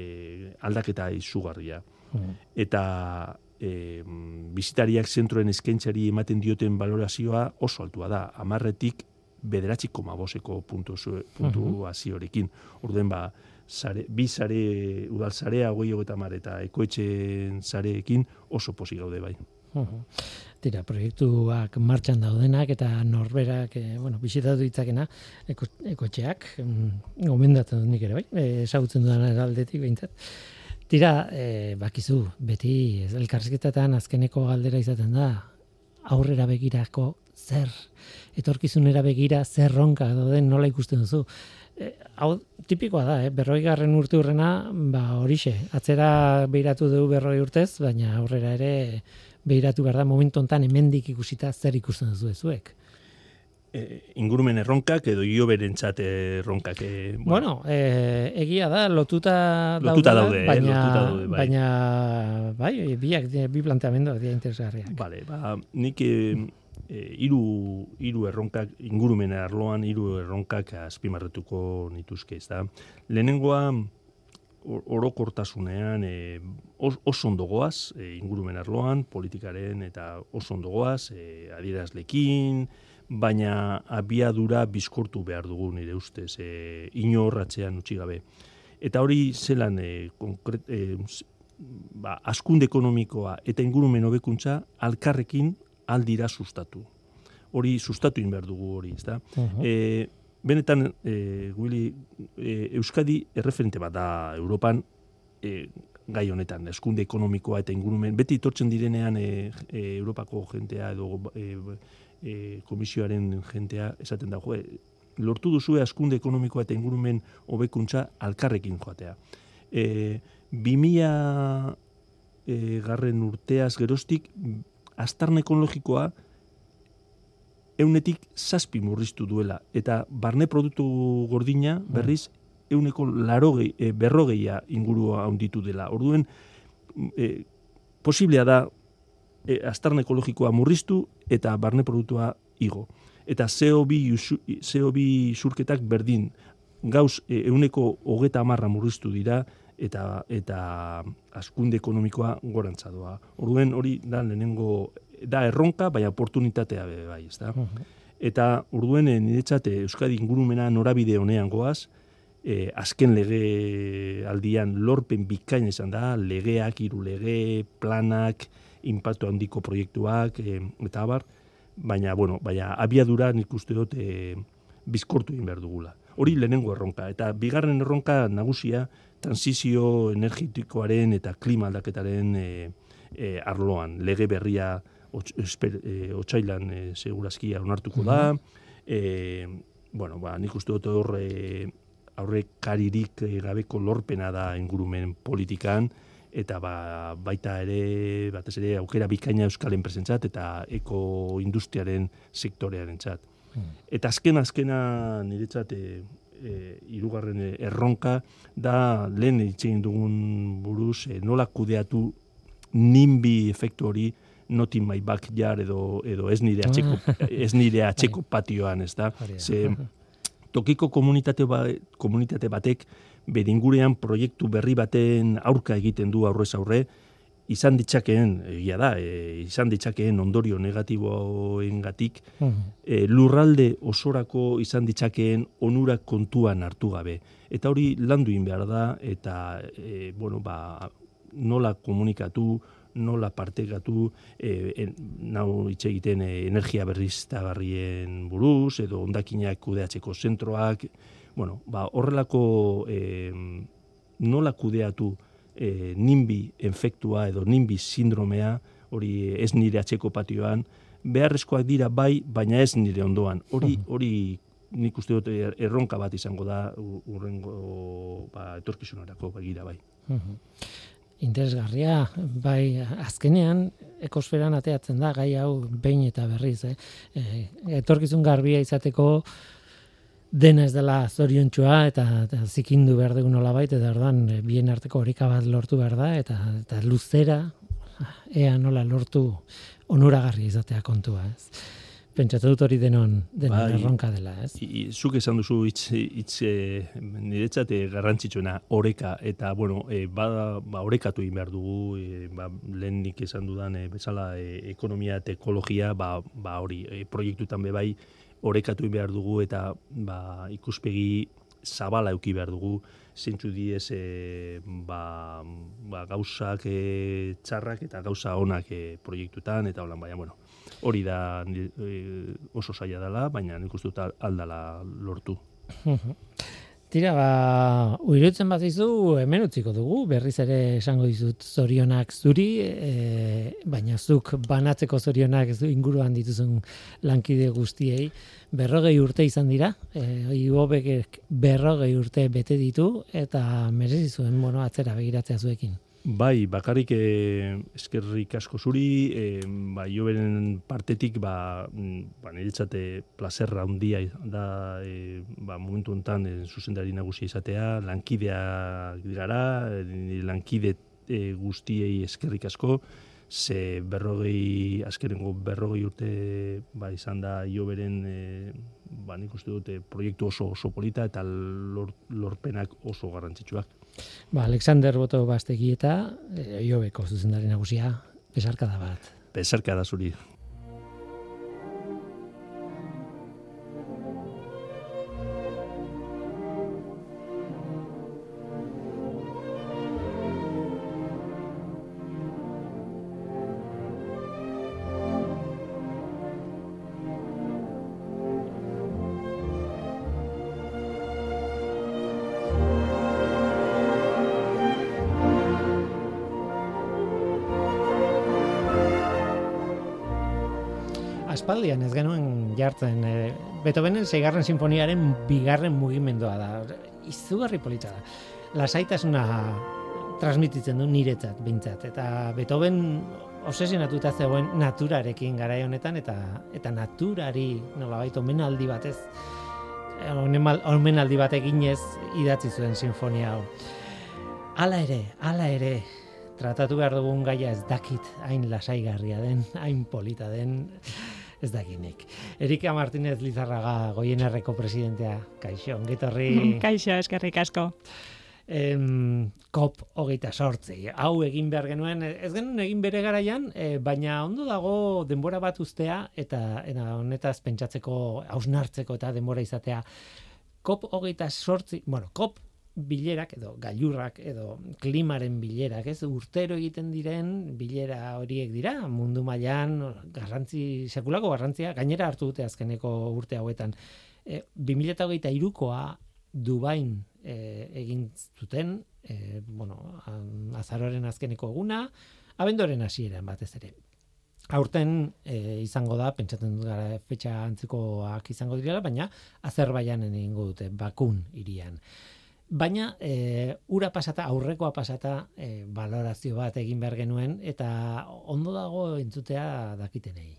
aldaketa izugarria. Mhm. Eta e, bizitariak zentroen eskaintzari ematen dioten valorazioa oso altua da. Amarretik bederatzi koma boseko puntu, puntuaziorekin. Orden ba, sare, bi sare, udal sarea, hogei hogeta mar, eta ekoetxeen sareekin oso posi gaude bai. Tira, proiektuak martxan daudenak eta norberak, e, bueno, bisitatu ditzakena, eko, ekotxeak, mm, gomendatzen dut nik ere, bai, e, ezagutzen dudan aldetik behintzat. Tira, e, bakizu, beti elkarrizketetan azkeneko galdera izaten da, aurrera begirako zer, etorkizunera begira zer ronka dauden nola ikusten duzu. E, hau tipikoa da, eh? berroi garren urte urrena, ba horixe, atzera behiratu dugu berroi urtez, baina aurrera ere behiratu behar da momentu hontan hemendik ikusita zer ikusten duzu zuek. E, ingurumen erronkak edo jo berentzat erronkak. E, Bueno, e, egia da, lotuta, Lotuta daude, eh, baina, lotuta daude, bai. baina, bai, biak, bi planteamenduak dira interesgarriak. Vale, ba, nik e, e, hiru hiru erronkak ingurumen arloan hiru erronkak azpimarretuko nituzke, ezta. Lehenengoa or- orokortasunean e, os, oso ondo goaz, e, ingurumen arloan, politikaren eta oso ondo goaz, e, adierazlekin, baina abiadura bizkortu behar dugu nire ustez, e, inorratzean utzi gabe. Eta hori zelan e, konkret, e, ba, askunde ekonomikoa eta ingurumen hobekuntza alkarrekin aldira sustatu. Hori sustatu egin behar dugu hori, ezta? E, benetan, e, Willy, e, Euskadi erreferente bat da Europan e, gai honetan, eskunde ekonomikoa eta ingurumen, beti itortzen direnean e, e, Europako jentea edo e, e, komisioaren jentea esaten da, jo, lortu duzue askunde ekonomikoa eta ingurumen hobekuntza alkarrekin joatea. E, 2000 e, garren urteaz geroztik, astarne ekologikoa eunetik zazpi murriztu duela. Eta barne produktu gordina, berriz, euneko larogei, e, berrogeia ingurua handitu dela. Orduen, e, posiblea da e, astarne ekologikoa murriztu eta barne produktua igo. Eta CO2, isu- CO2 isurketak berdin, gauz e, euneko hogeta amarra murriztu dira, eta eta askunde ekonomikoa gorantza doa. Orduen hori da lehenengo da erronka, baina oportunitatea be bai, ezta? Mhm. Eta urduen eh, niretzat eh, Euskadi ingurumena norabide honean goaz, eh, azken lege aldian lorpen bikain izan da, legeak, hiru lege, planak, impactu handiko proiektuak, eh, eta abar, baina, bueno, baina abiadura nik uste dut eh, bizkortu egin behar dugula. Hori lehenengo erronka. Eta bigarren erronka nagusia, transizio energetikoaren eta klima aldaketaren eh, eh, arloan. Lege berria eh, otxailan eh, segurazkia onartuko da. Eh, bueno, ba, nik uste dut hor eh, aurrekaririk eh, gabeko lorpena da ingurumen politikan, eta ba, baita ere, batez ere, aukera bikaina euskal enpresentzat eta ekoindustriaren sektorearen txat. Eta azken azkena niretzat e, e, irugarren eh, erronka da lehen hitz egin dugun buruz e, nola kudeatu nimbi efektu hori not in my backyard edo edo ez nire atzeko ez nire atzeko *laughs* patioan, ez da? Ze tokiko komunitate ba, komunitate batek bere ingurean proiektu berri baten aurka egiten du aurrez aurre, izan ditzakeen, egia da, e, izan ditzakeen ondorio negatiboengatik Mhm. e, lurralde osorako izan ditzakeen onurak kontuan hartu gabe. Eta hori landu egin behar da, eta e, bueno, ba, nola komunikatu, nola partekatu, e, en, nau hitz egiten e, energia berriztagarrien buruz, edo ondakinak kudeatzeko zentroak, bueno, ba, horrelako e, nola kudeatu e, nimbi efektua edo nimbi sindromea hori ez nire atxeko patioan, beharrezkoak dira bai, baina ez nire ondoan. Hori, hori nik uste dut er- erronka bat izango da urrengo ba, etorkizunarako begira bai. Interesgarria, bai, azkenean, ekosferan ateatzen da, gai hau behin eta berriz, eh? E, etorkizun garbia izateko dena ez dela zoriontsua eta, eta zikindu behar dugu nolabait, eta ordan e, bien arteko horika bat lortu behar da, eta, eta luzera, ea nola lortu onuragarri izatea kontua, ez? Pentsatu dut hori denon, denon Bai. erronka dela, ez? I, i- zuk esan duzu hitz hitz e, niretzat eh, garrantzitsuena oreka eta bueno, e, ba, ba orekatu egin behar dugu, e, ba lehenik esan dudan e, bezala e, ekonomia eta ekologia, ba, ba hori e, proiektutan be bai orekatu behar dugu eta ba ikuspegi zabala eduki behar dugu zeintzu diez e, ba, ba, gauzak e, txarrak eta gauza onak e, proiektutan eta holan baina bueno hori da e, oso zaila dela, baina nik uste dut al- aldala lortu. Tira, ba, uirutzen bat izu, hemen utziko dugu, berriz ere esango dizut zorionak zuri, e, baina zuk banatzeko zorionak ez du inguruan dituzun lankide guztiei, berrogei urte izan dira, e, iobek berrogei urte bete ditu, eta merezi zuen, bueno, atzera begiratzea zuekin. Bai, bakarrik eh, eskerrik asko zuri, eh, ba, joberen partetik, ba, mm, ba niretzate plazerra handia da eh, ba, momentu honetan eh, zuzendari nagusia izatea, lankidea dirara, eh, lankide eh, guztiei eskerrik asko, ze berrogei, azkerengo berrogei urte ba, izan da joberen eh, ba, nik uste dute proiektu oso oso polita eta lor, lorpenak oso garrantzitsuak. Ba, Alexander Boto Bastegi eta e, iobeko zuzendari nagusia, besarkada bat. Bezarka da zuri. Aspaldian ez genuen jartzen e, Beethovenen seigarren sinfoniaren bigarren mugimendua da. Izugarri polita da. Lasaitasuna transmititzen du niretzat bintzat eta Beethoven obsesionatuta zegoen naturarekin garai honetan eta eta naturari nolabait omenaldi batez eh, omenaldi bat eginez idatzi zuen sinfonia hau. Hala ere, hala ere, tratatu behar dugun gaia ez dakit hain lasaigarria den, hain polita den, ez dakinik. Erika Martínez Lizarraga goienerreko presidentea, kaixo, ongetorri *laughs* Kaixo, eskerrik asko. em, kop hogeita sortzi. Hau egin behar genuen, ez genuen egin bere garaian, eh, baina ondo dago denbora bat ustea, eta, eta honetaz pentsatzeko, hausnartzeko eta denbora izatea. Kop hogeita sortzi, bueno, kop bilerak edo gailurrak edo klimaren bilerak, ez urtero egiten diren bilera horiek dira mundu mailan garrantzi sekulako garrantzia gainera hartu dute azkeneko urte hauetan. E, 2023koa Dubain e, egin zuten, e, bueno, azaroren azkeneko eguna, abendoren hasieran batez ere. Aurten e, izango da, pentsatzen dut gara fetxa antzikoak izango direla, baina Azerbaijanen egingo dute, Bakun irian. Baina e, ura pasata, aurrekoa pasata, e, valorazio bat egin behar genuen, eta ondo dago entzutea dakitenei.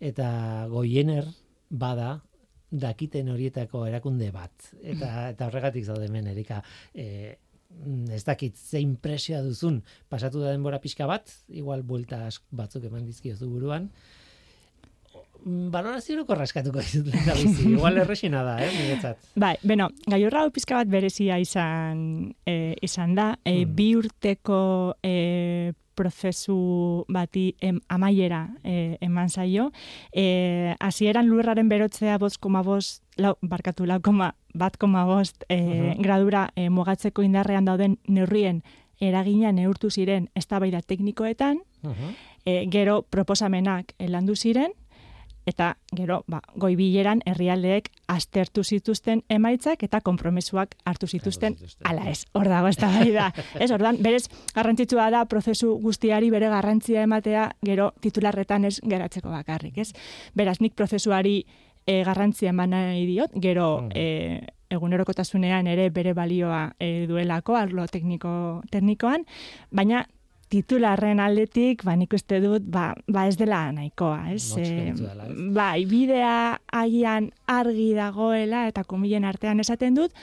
Eta goiener bada dakiten horietako erakunde bat. Eta, eta horregatik zaude hemen, Erika, e, ez dakit ze impresioa duzun pasatu da denbora pixka bat, igual buelta batzuk eman dizkiozu buruan, Mm, Balorazioroko raskatuko dizut lehendabizi. Igual errexena da, eh, niretzat. Bai, beno, gailurra hau pizka bat berezia izan, e, izan da, e, Mm. bi urteko e, prozesu bati em, amaiera e, eman zaio. E, hasieran lurraren berotzea bost koma bost, lau, barkatu, lau koma, bat koma bost e, Mhm. gradura e, mugatzeko indarrean dauden neurrien eragina neurtu ziren eztabaida teknikoetan, Uh e, gero proposamenak landu ziren, eta gero, ba, goi bileran herrialdeek aztertu zituzten emaitzak eta konpromesuak hartu zituzten, ala ez, hor dago ez da bai da. *laughs* Ez, ordan, berez, garrantzitsua da prozesu guztiari bere garrantzia ematea, gero titularretan ez geratzeko bakarrik, ez? Beraz, nik prozesuari e, garrantzia eman nahi diot, gero mm. e, egunerokotasunean ere bere balioa e, duelako, arlo tekniko, teknikoan, baina titularren aldetik, ba, nik uste dut, ba, ba ez dela nahikoa, ez? E, bai, bidea agian argi dagoela eta kumilen artean esaten dut,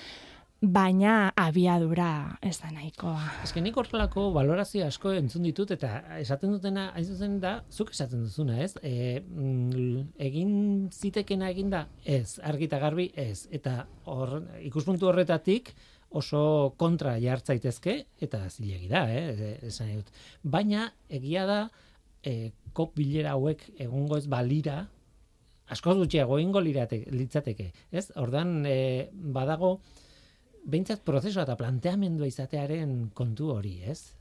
baina abiadura ez da nahikoa. Ez nik horrelako valorazio asko entzun ditut eta esaten dutena, hain zuzen da, zuk esaten duzuna, ez? E, mm, egin zitekena egin da, ez, argita garbi, ez. Eta hor, ikuspuntu horretatik, oso kontra jartzaitezke, eta zilegi da, eh? esan dut. Baina, egia da, e, kop bilera hauek egongo ez balira, asko gutxiago ingo litzateke, ez? Ordan e, badago, behintzat prozesua eta planteamendua izatearen kontu hori, ez?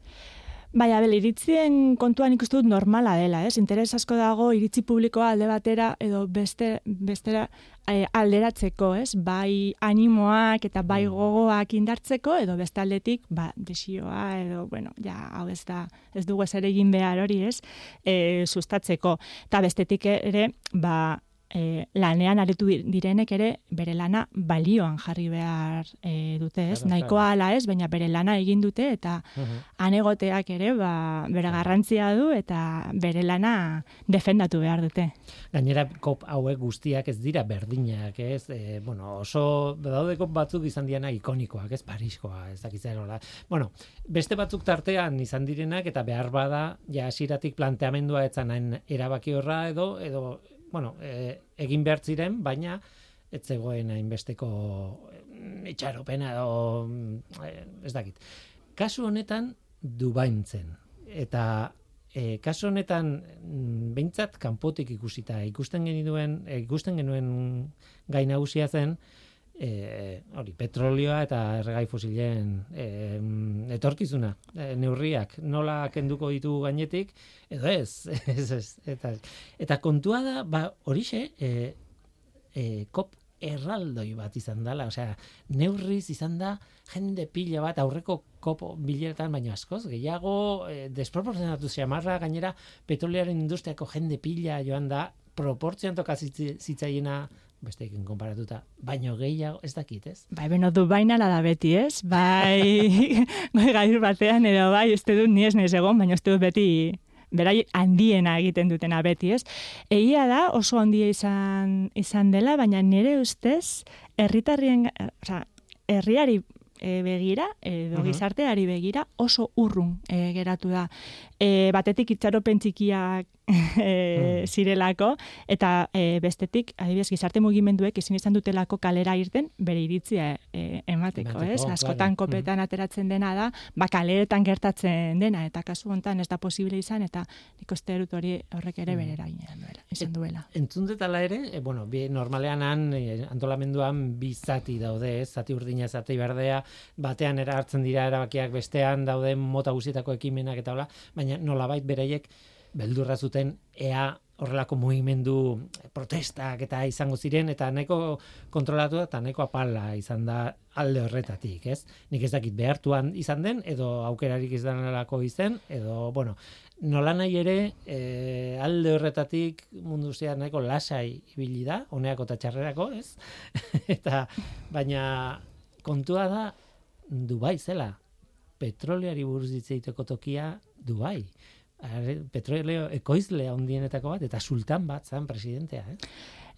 Bai, abel, iritzien kontuan ikustu dut normala dela, ez? Interes asko dago iritzi publikoa alde batera edo beste, bestera e, alderatzeko, ez? Bai animoak eta bai mm. gogoak indartzeko edo beste aldetik, ba, desioa edo, bueno, ja, hau ez da, ez dugu ez ere egin behar hori, ez? E, sustatzeko. Eta bestetik ere, ba, e, lanean aretu direnek ere bere lana balioan jarri behar e, dute, ez? Nahikoa ala ez, baina bere lana egin dute eta anegoteak ere ba, bere garrantzia du eta bere lana defendatu behar dute. Gainera kop hauek guztiak ez dira berdinak, ez? E, bueno, oso daude kop batzuk izan diena ikonikoak, ez? Pariskoa, ez dakitzen hola. Bueno, beste batzuk tartean izan direnak eta behar bada ja hasiratik planteamendua etzan erabaki horra edo edo bueno, e, egin behar ziren, baina ez zegoen hainbesteko mm, itxaropena edo e, ez dakit. Kasu honetan dubaintzen eta e, kasu honetan mm, behintzat kanpotik ikusita ikusten genuen ikusten genuen gai nagusia zen e, hori petrolioa eta erregai fosilen e, etorkizuna e, neurriak nola kenduko ditu gainetik edo ez, *laughs* ez, ez eta, eta kontua da ba horixe e, e, kop erraldoi bat izan dela, osea, neurriz izan da jende pila bat aurreko kopo bileretan baino askoz, gehiago e, desproporzionatu xamarra gainera petrolearen industriako jende pila joan da proportzioan toka zitzaiena besteekin konparatuta, baino gehiago ez dakit, ez? Bai, beno, du baina da beti, ez? Bai, *laughs* bai gair batean, edo bai, ez dut ni ez egon, baina ez dut beti berai handiena egiten dutena beti, ez? Egia da oso handia izan, izan dela, baina nire ustez, herritarrien, o herriari e, begira, edo gizarteari begira, oso urrun e, geratu da. E, batetik itxaropen txikiak *laughs* e, zirelako, eta e, bestetik, adibidez, gizarte mugimenduek ezin izan dutelako kalera irten bere iritzia e, emateko, ez? Askotan kopetan ateratzen dena da, ba kaleretan gertatzen dena, eta kasu hontan ez da posible izan, eta nik uste dut hori horrek ere bere eragin duela, izan duela. Entzun detala ere, e, bueno, bi, normalean han, antolamenduan bi zati daude, ez? Zati urdina, zati berdea, batean era hartzen dira erabakiak bestean dauden mota guztietako ekimenak eta hola, baina nolabait bereiek beldurra zuten ea horrelako mugimendu protestak eta izango ziren eta nahiko kontrolatu eta nahiko apala izan da alde horretatik, ez? Nik ez dakit behartuan izan den edo aukerarik izan denelako izen edo bueno, nola nahi ere e, alde horretatik mundu zea nahiko lasai ibili da, honeako eta txarrerako, ez? *laughs* eta baina kontua da Dubai zela. Petroleari buruz ditzeiteko tokia Dubai petroleo ekoizle handienetako bat eta sultan bat zan presidentea, eh?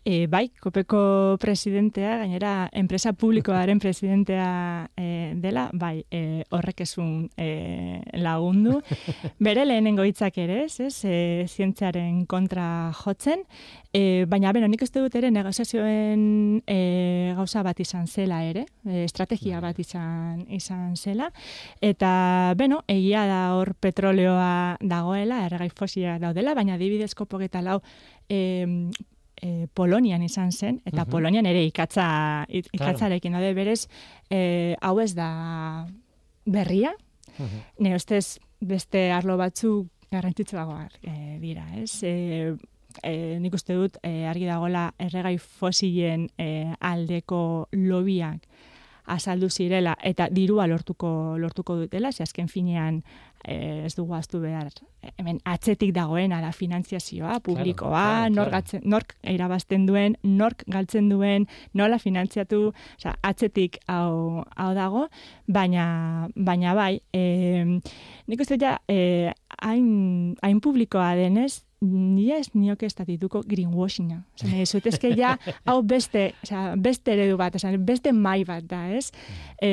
E, bai, kopeko presidentea, gainera enpresa publikoaren presidentea e, dela, bai, e, horrek esun e, lagundu. Bere lehenengo hitzak ere, ez, e, zientziaren kontra jotzen, e, baina, beno, nik uste dut ere negoziazioen e, gauza bat izan zela ere, e, estrategia bai. bat izan, izan zela, eta, beno, egia da hor petroleoa dagoela, erregai fosia daudela, baina dibidezko pogeta lau, e, e, Polonian izan zen, eta uh Polonian ere ikatza, ikatzarekin, claro. berez, e, hau ez da berria, uh -huh. ne ustez beste arlo batzu garrantzitsuagoak e, dira, ez? E, e, nik uste dut e, argi dagola erregai fosilen e, aldeko lobiak azaldu zirela eta dirua lortuko lortuko dutela, ze azken finean ez dugu aztu behar hemen atzetik dagoena da finantziazioa, publikoa, claro, claro. gatzen, nork irabazten duen, nork galtzen duen, nola finantziatu, osea, atzetik hau, hau dago, baina, baina bai, e, nik uste ja, e, hain, hain publikoa denez, nire ez nioke estatituko greenwashinga. Osa, nahi zuetezke ja, hau beste, osea, beste eredu bat, osea, beste mai bat da, ez? E,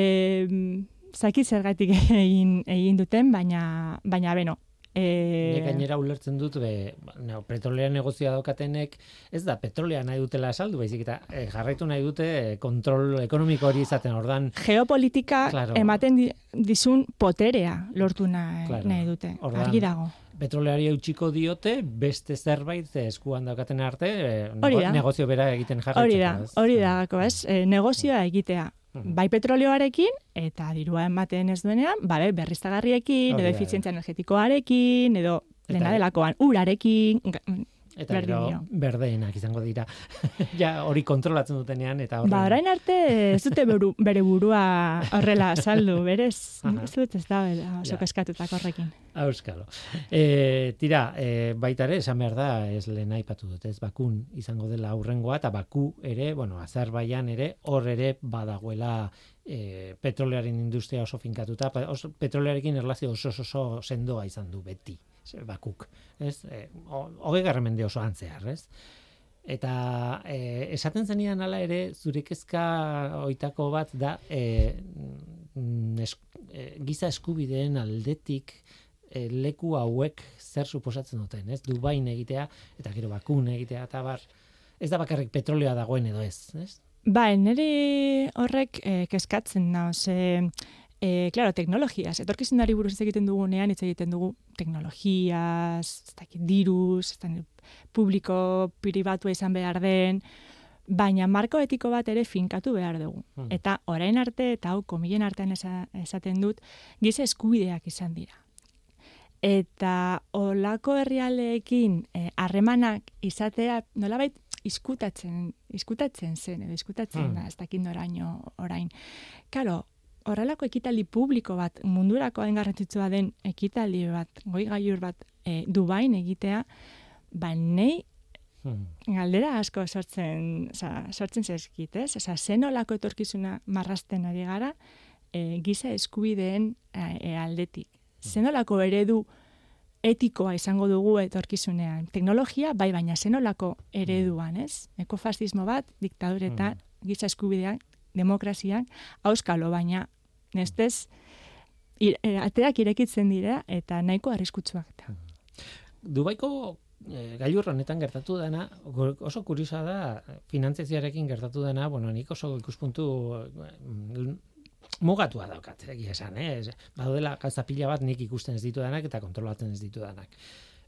zakit zergatik *laughs* egin, egin duten, baina, baina beno, E, gainera ulertzen dut be, no, petrolea negozioa daukatenek ez da petrolea nahi dutela saldu baizik eta eh, jarraitu nahi dute eh, kontrol ekonomiko hori izaten ordan geopolitika Claro. ematen di, dizun poterea lortu nahi, Claro. nahi dute. Ordan- Argi dago. petroleari eutxiko diote beste zerbait eh, eskuan daukaten arte Hori nego- da. negozio bera egiten jarraitzeko. Hori da, ez? hori da, ez? E, negozioa egitea. Bai petrolioarekin, eta dirua ematen ez duenean, babe, berriztagarriekin, edo efizientzia energetikoarekin, edo dena delakoan, urarekin, Eta gero dio. berdeenak izango dira. *laughs* ja hori kontrolatzen dutenean eta horren. Ba, orain arte ez dute buru, bere burua horrela saldu, berez, ez dut ez da, oso Ja. keskatutak horrekin. Auskalo. E, tira, e, baita ere, esan behar da, ez lehen aipatu dut, ez bakun izango dela aurrengoa, eta baku ere, bueno, Azerbaian ere, hor ere badagoela e, petrolearen industria oso finkatuta, oso, petrolearekin erlazio oso oso, sendoa izan du beti, bakuk, ez? E, ho- hogei garren mende oso antzear, ez? Eta e, esaten zenidan hala ere, zure kezka oitako bat da e, mm, es, e, giza eskubideen aldetik e, leku hauek zer suposatzen duten, ez? Dubain egitea eta gero bakun egitea eta bar. Ez da bakarrik petrolioa dagoen edo ez, ez? Ba, niri horrek eh, kezkatzen nao, ze, eh, claro, teknologiaz, etorkizunari buruz hitz egiten dugunean, hitz egiten dugu teknologiaz, ez dakit, diruz, ez dakit, publiko pribatua izan behar den, baina marko etiko bat ere finkatu behar dugu. Hmm. Eta orain arte, eta hau komilen artean esa- esaten dut, giza eskubideak izan dira. Eta olako herrialdeekin eh, harremanak izatea nolabait iskutatzen, iskutatzen zen, edo iskutatzen Hmm. da, ez dakit noraino orain. Karo, horrelako ekitaldi publiko bat, mundurako hain garrantzitsua den ekitaldi bat, goi gailur bat, e, Dubain egitea, ba nei Hmm. galdera asko sortzen, oza, sortzen zezkit, ez? Oza, zen olako etorkizuna marrasten ari gara, e, giza eskubideen e, e, aldetik. Zen olako eredu etikoa izango dugu etorkizunean. Teknologia, bai, baina zen olako ereduan, ez? Ekofasismo bat, diktaduretan, giza eskubideak, demokraziak, auskalo, baina nestez, ir, e, ateak irekitzen dira eta nahiko arriskutsuak da. Dubaiko e, gailur honetan gertatu dena, oso kuriosa da, finantziazioarekin gertatu dena, bueno, nik oso ikuspuntu eh, mugatua daukat, egia esan, eh? Badaudela gauza pila bat nik ikusten ez ditudanak eta kontrolatzen ez ditudanak.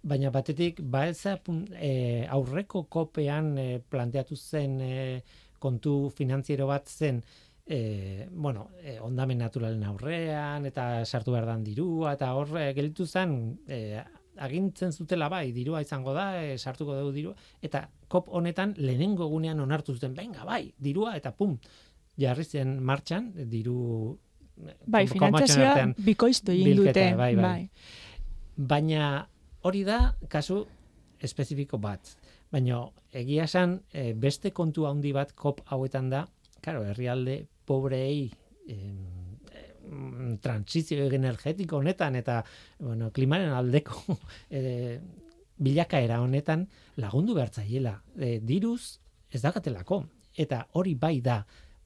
Baina batetik, ba da, pun- eh, aurreko kopean eh, planteatu zen eh, kontu finantziero bat zen, e, bueno, e, ondamen naturalen aurrean, eta sartu behar dan dirua, eta horre gelditu zen, e, agintzen zutela bai, dirua izango da, e, sartuko dugu dirua, eta kop honetan lehenengo egunean onartu zuten, venga, bai, dirua, eta pum, jarri zen martxan, diru... Bai, finantzazioa bikoiztu egin dute. bai, bai. Baina hori da kasu espezifiko bat. Baina egia esan e, beste kontu handi bat kop hauetan da, claro, herrialde pobreei em, transizio energetiko honetan eta bueno, klimaren aldeko *laughs* e, bilakaera honetan lagundu behartzaiela. E, diruz ez dakatelako. Eta hori bai da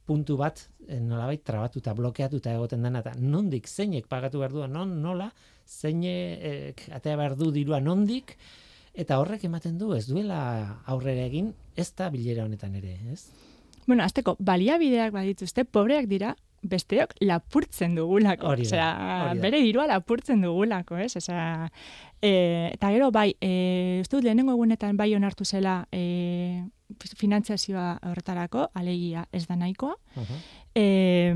puntu bat e, nolabait trabatuta, blokeatuta egoten dena eta nondik zeinek pagatu behar du, non nola, zeinek atea behar du dirua nondik, eta horrek ematen du ez duela aurrera egin, ez da bilera honetan ere, ez? Bueno, azteko, baliabideak badituzte, pobreak dira, besteok lapurtzen dugulako. Hori da, bere dirua lapurtzen dugulako, ez? Osea, e, eta gero, bai, e, uste dut lehenengo egunetan bai onartu zela e, finantzazioa horretarako, alegia ez da nahikoa, Uh E,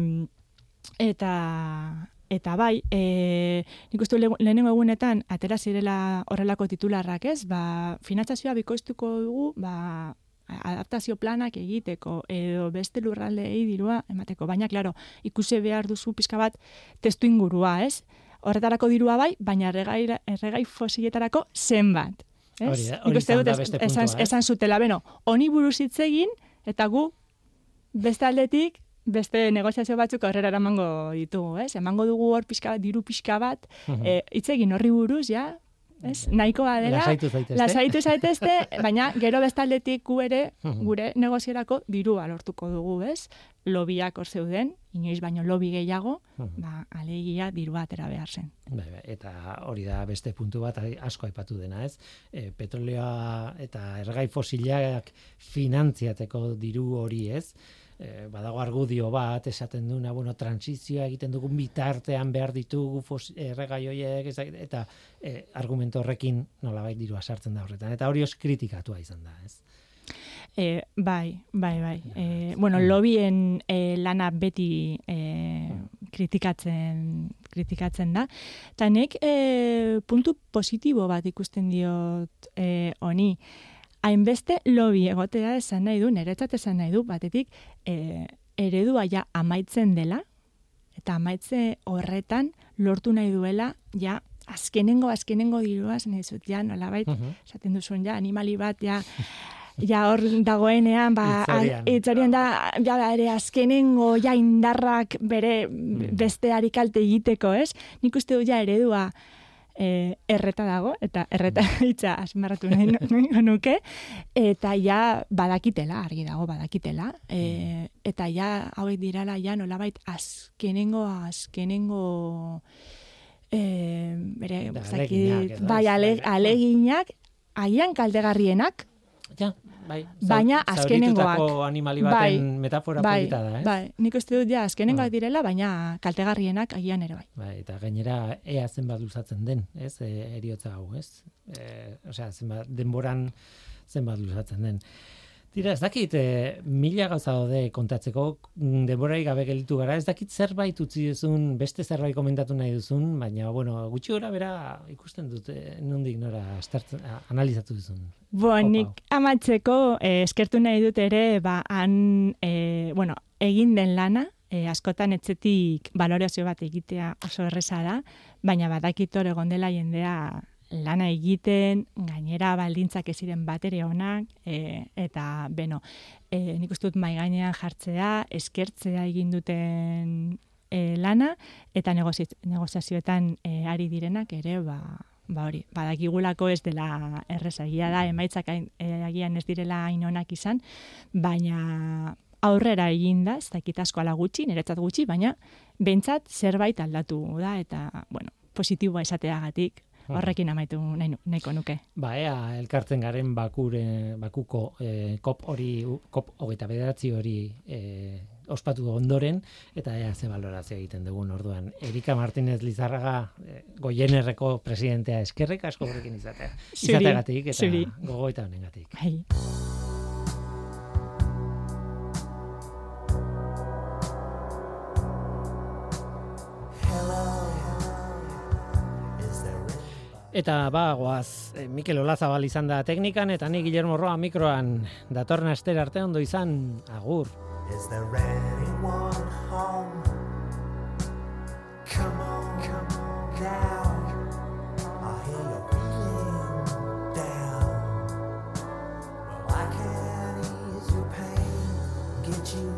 eta eta bai, e, nik uste le, lehenengo egunetan atera zirela horrelako titularrak, ez? Ba, finantzazioa bikoiztuko dugu, ba, adaptazio planak egiteko edo beste lurraldeei dirua emateko. Baina, klaro, ikusi behar duzu pizka bat testu ingurua, ez? Horretarako dirua bai, baina erregai, erregai fosiletarako zenbat. Ez? Hori hori izan da beste puntua, esan, esan zutela, beno, honi buruz hitz egin, eta gu beste aldetik beste negoziazio batzuk aurrera eramango ditugu, ez? Emango dugu hor pixka bat, diru pixka bat, eh, hitz egin horri buruz, ja, ez? Nahikoa dela. Lasaitu zaitezte. Lasaitu zaitezte, *laughs* baina gero bestaldetik gu ere gure negoziarako dirua lortuko dugu, ez? Lobiak hor zeuden, inoiz baino lobi gehiago, ba alegia dirua atera behar zen. Bai, bai, eta hori da beste puntu bat asko aipatu dena, ez? E, petrolioa eta ergai fosilak finantziateko diru hori, ez? E, badago argudio bat esaten duna, bueno, transizioa egiten dugun bitartean behar ditugu erregai hoiek eta e, argumento horrekin nolabait dirua sartzen da horretan eta hori os kritikatua izan da, ez? E, bai, bai, bai. E, bueno, lobien e, lana beti e, kritikatzen, kritikatzen da. Eta nek e, puntu positibo bat ikusten diot e, honi hainbeste lobby egotea esan nahi du, niretzat esan nahi du, batetik e, eredua ja amaitzen dela, eta amaitze horretan lortu nahi duela, ja, azkenengo, azkenengo dirua, nahi zut, ja, nolabait, uh esaten duzuen, ja, animali bat, ja, ja hor dagoenean, ba, itzorian da, ja, ere azkenengo, ja, indarrak bere mm. besteari kalte egiteko, ez? Nik uste du, ja, eredua, e, erreta dago, eta erreta mm. *laughs* hitza asmarratu nahi nuke, eta ja badakitela, argi dago badakitela, e, eta ja hauek dirala ja nolabait azkenengo, azkenengo e, bere, aleginak, bai, aleginak, aian kaldegarrienak, ja, bai. Baina azkenengoak. animali baten bai, metafora bai, da, eh? Bai, nik uste dut ja azkenengoak bai. direla, baina kaltegarrienak agian ere bai. Bai, eta gainera ea zenbat luzatzen den, ez? E, eriotza hau, ez? E, osea, zenbat denboran zenbat luzatzen den. Tira, ez dakit, e, mila gauza daude kontatzeko, mm, denborai gabe gelditu gara, ez dakit zerbait utzi duzun, beste zerbait komentatu nahi duzun, baina, bueno, gutxi gora bera ikusten dute, nondik nora estartzen, analizatu duzun. Bo, nik amatzeko, eh, eskertu nahi dut ere, ba, han, eh, bueno, egin den lana, eh, askotan etzetik balorazio bat egitea oso erresa da, baina badakit hor egon dela jendea lana egiten, gainera baldintzak ez ziren batere onak, e, eta, beno, e, nik uste dut mai gainean jartzea, eskertzea egin duten e, lana, eta negoziazioetan e, ari direnak ere, ba, ba hori, badakigulako ez dela errezagia da, emaitzak e, agian ez direla hain onak izan, baina aurrera egin da, ez dakit asko ala gutxi, niretzat gutxi, baina bentsat zerbait aldatu da, eta, bueno, positiboa esateagatik, horrekin amaitu nahi, nahiko nuke. Ba, ea, elkartzen garen bakure, bakuko e, kop hori, kop hogeita bederatzi hori e, ospatu ondoren, eta ea ze balorazio egiten dugun orduan. Erika Martinez Lizarraga e, goienerreko presidentea eskerrik asko horrekin izatea. Izateagatik eta gogoita honengatik. Bai. Eta ba, goaz, eh, Mikel Olazabal izan da teknikan, eta ni Guillermo Roa mikroan datorna estera arte ondo izan, agur. Is there anyone home? Come on, come on down. I hear you breathing down. Well, I can ease your pain, get you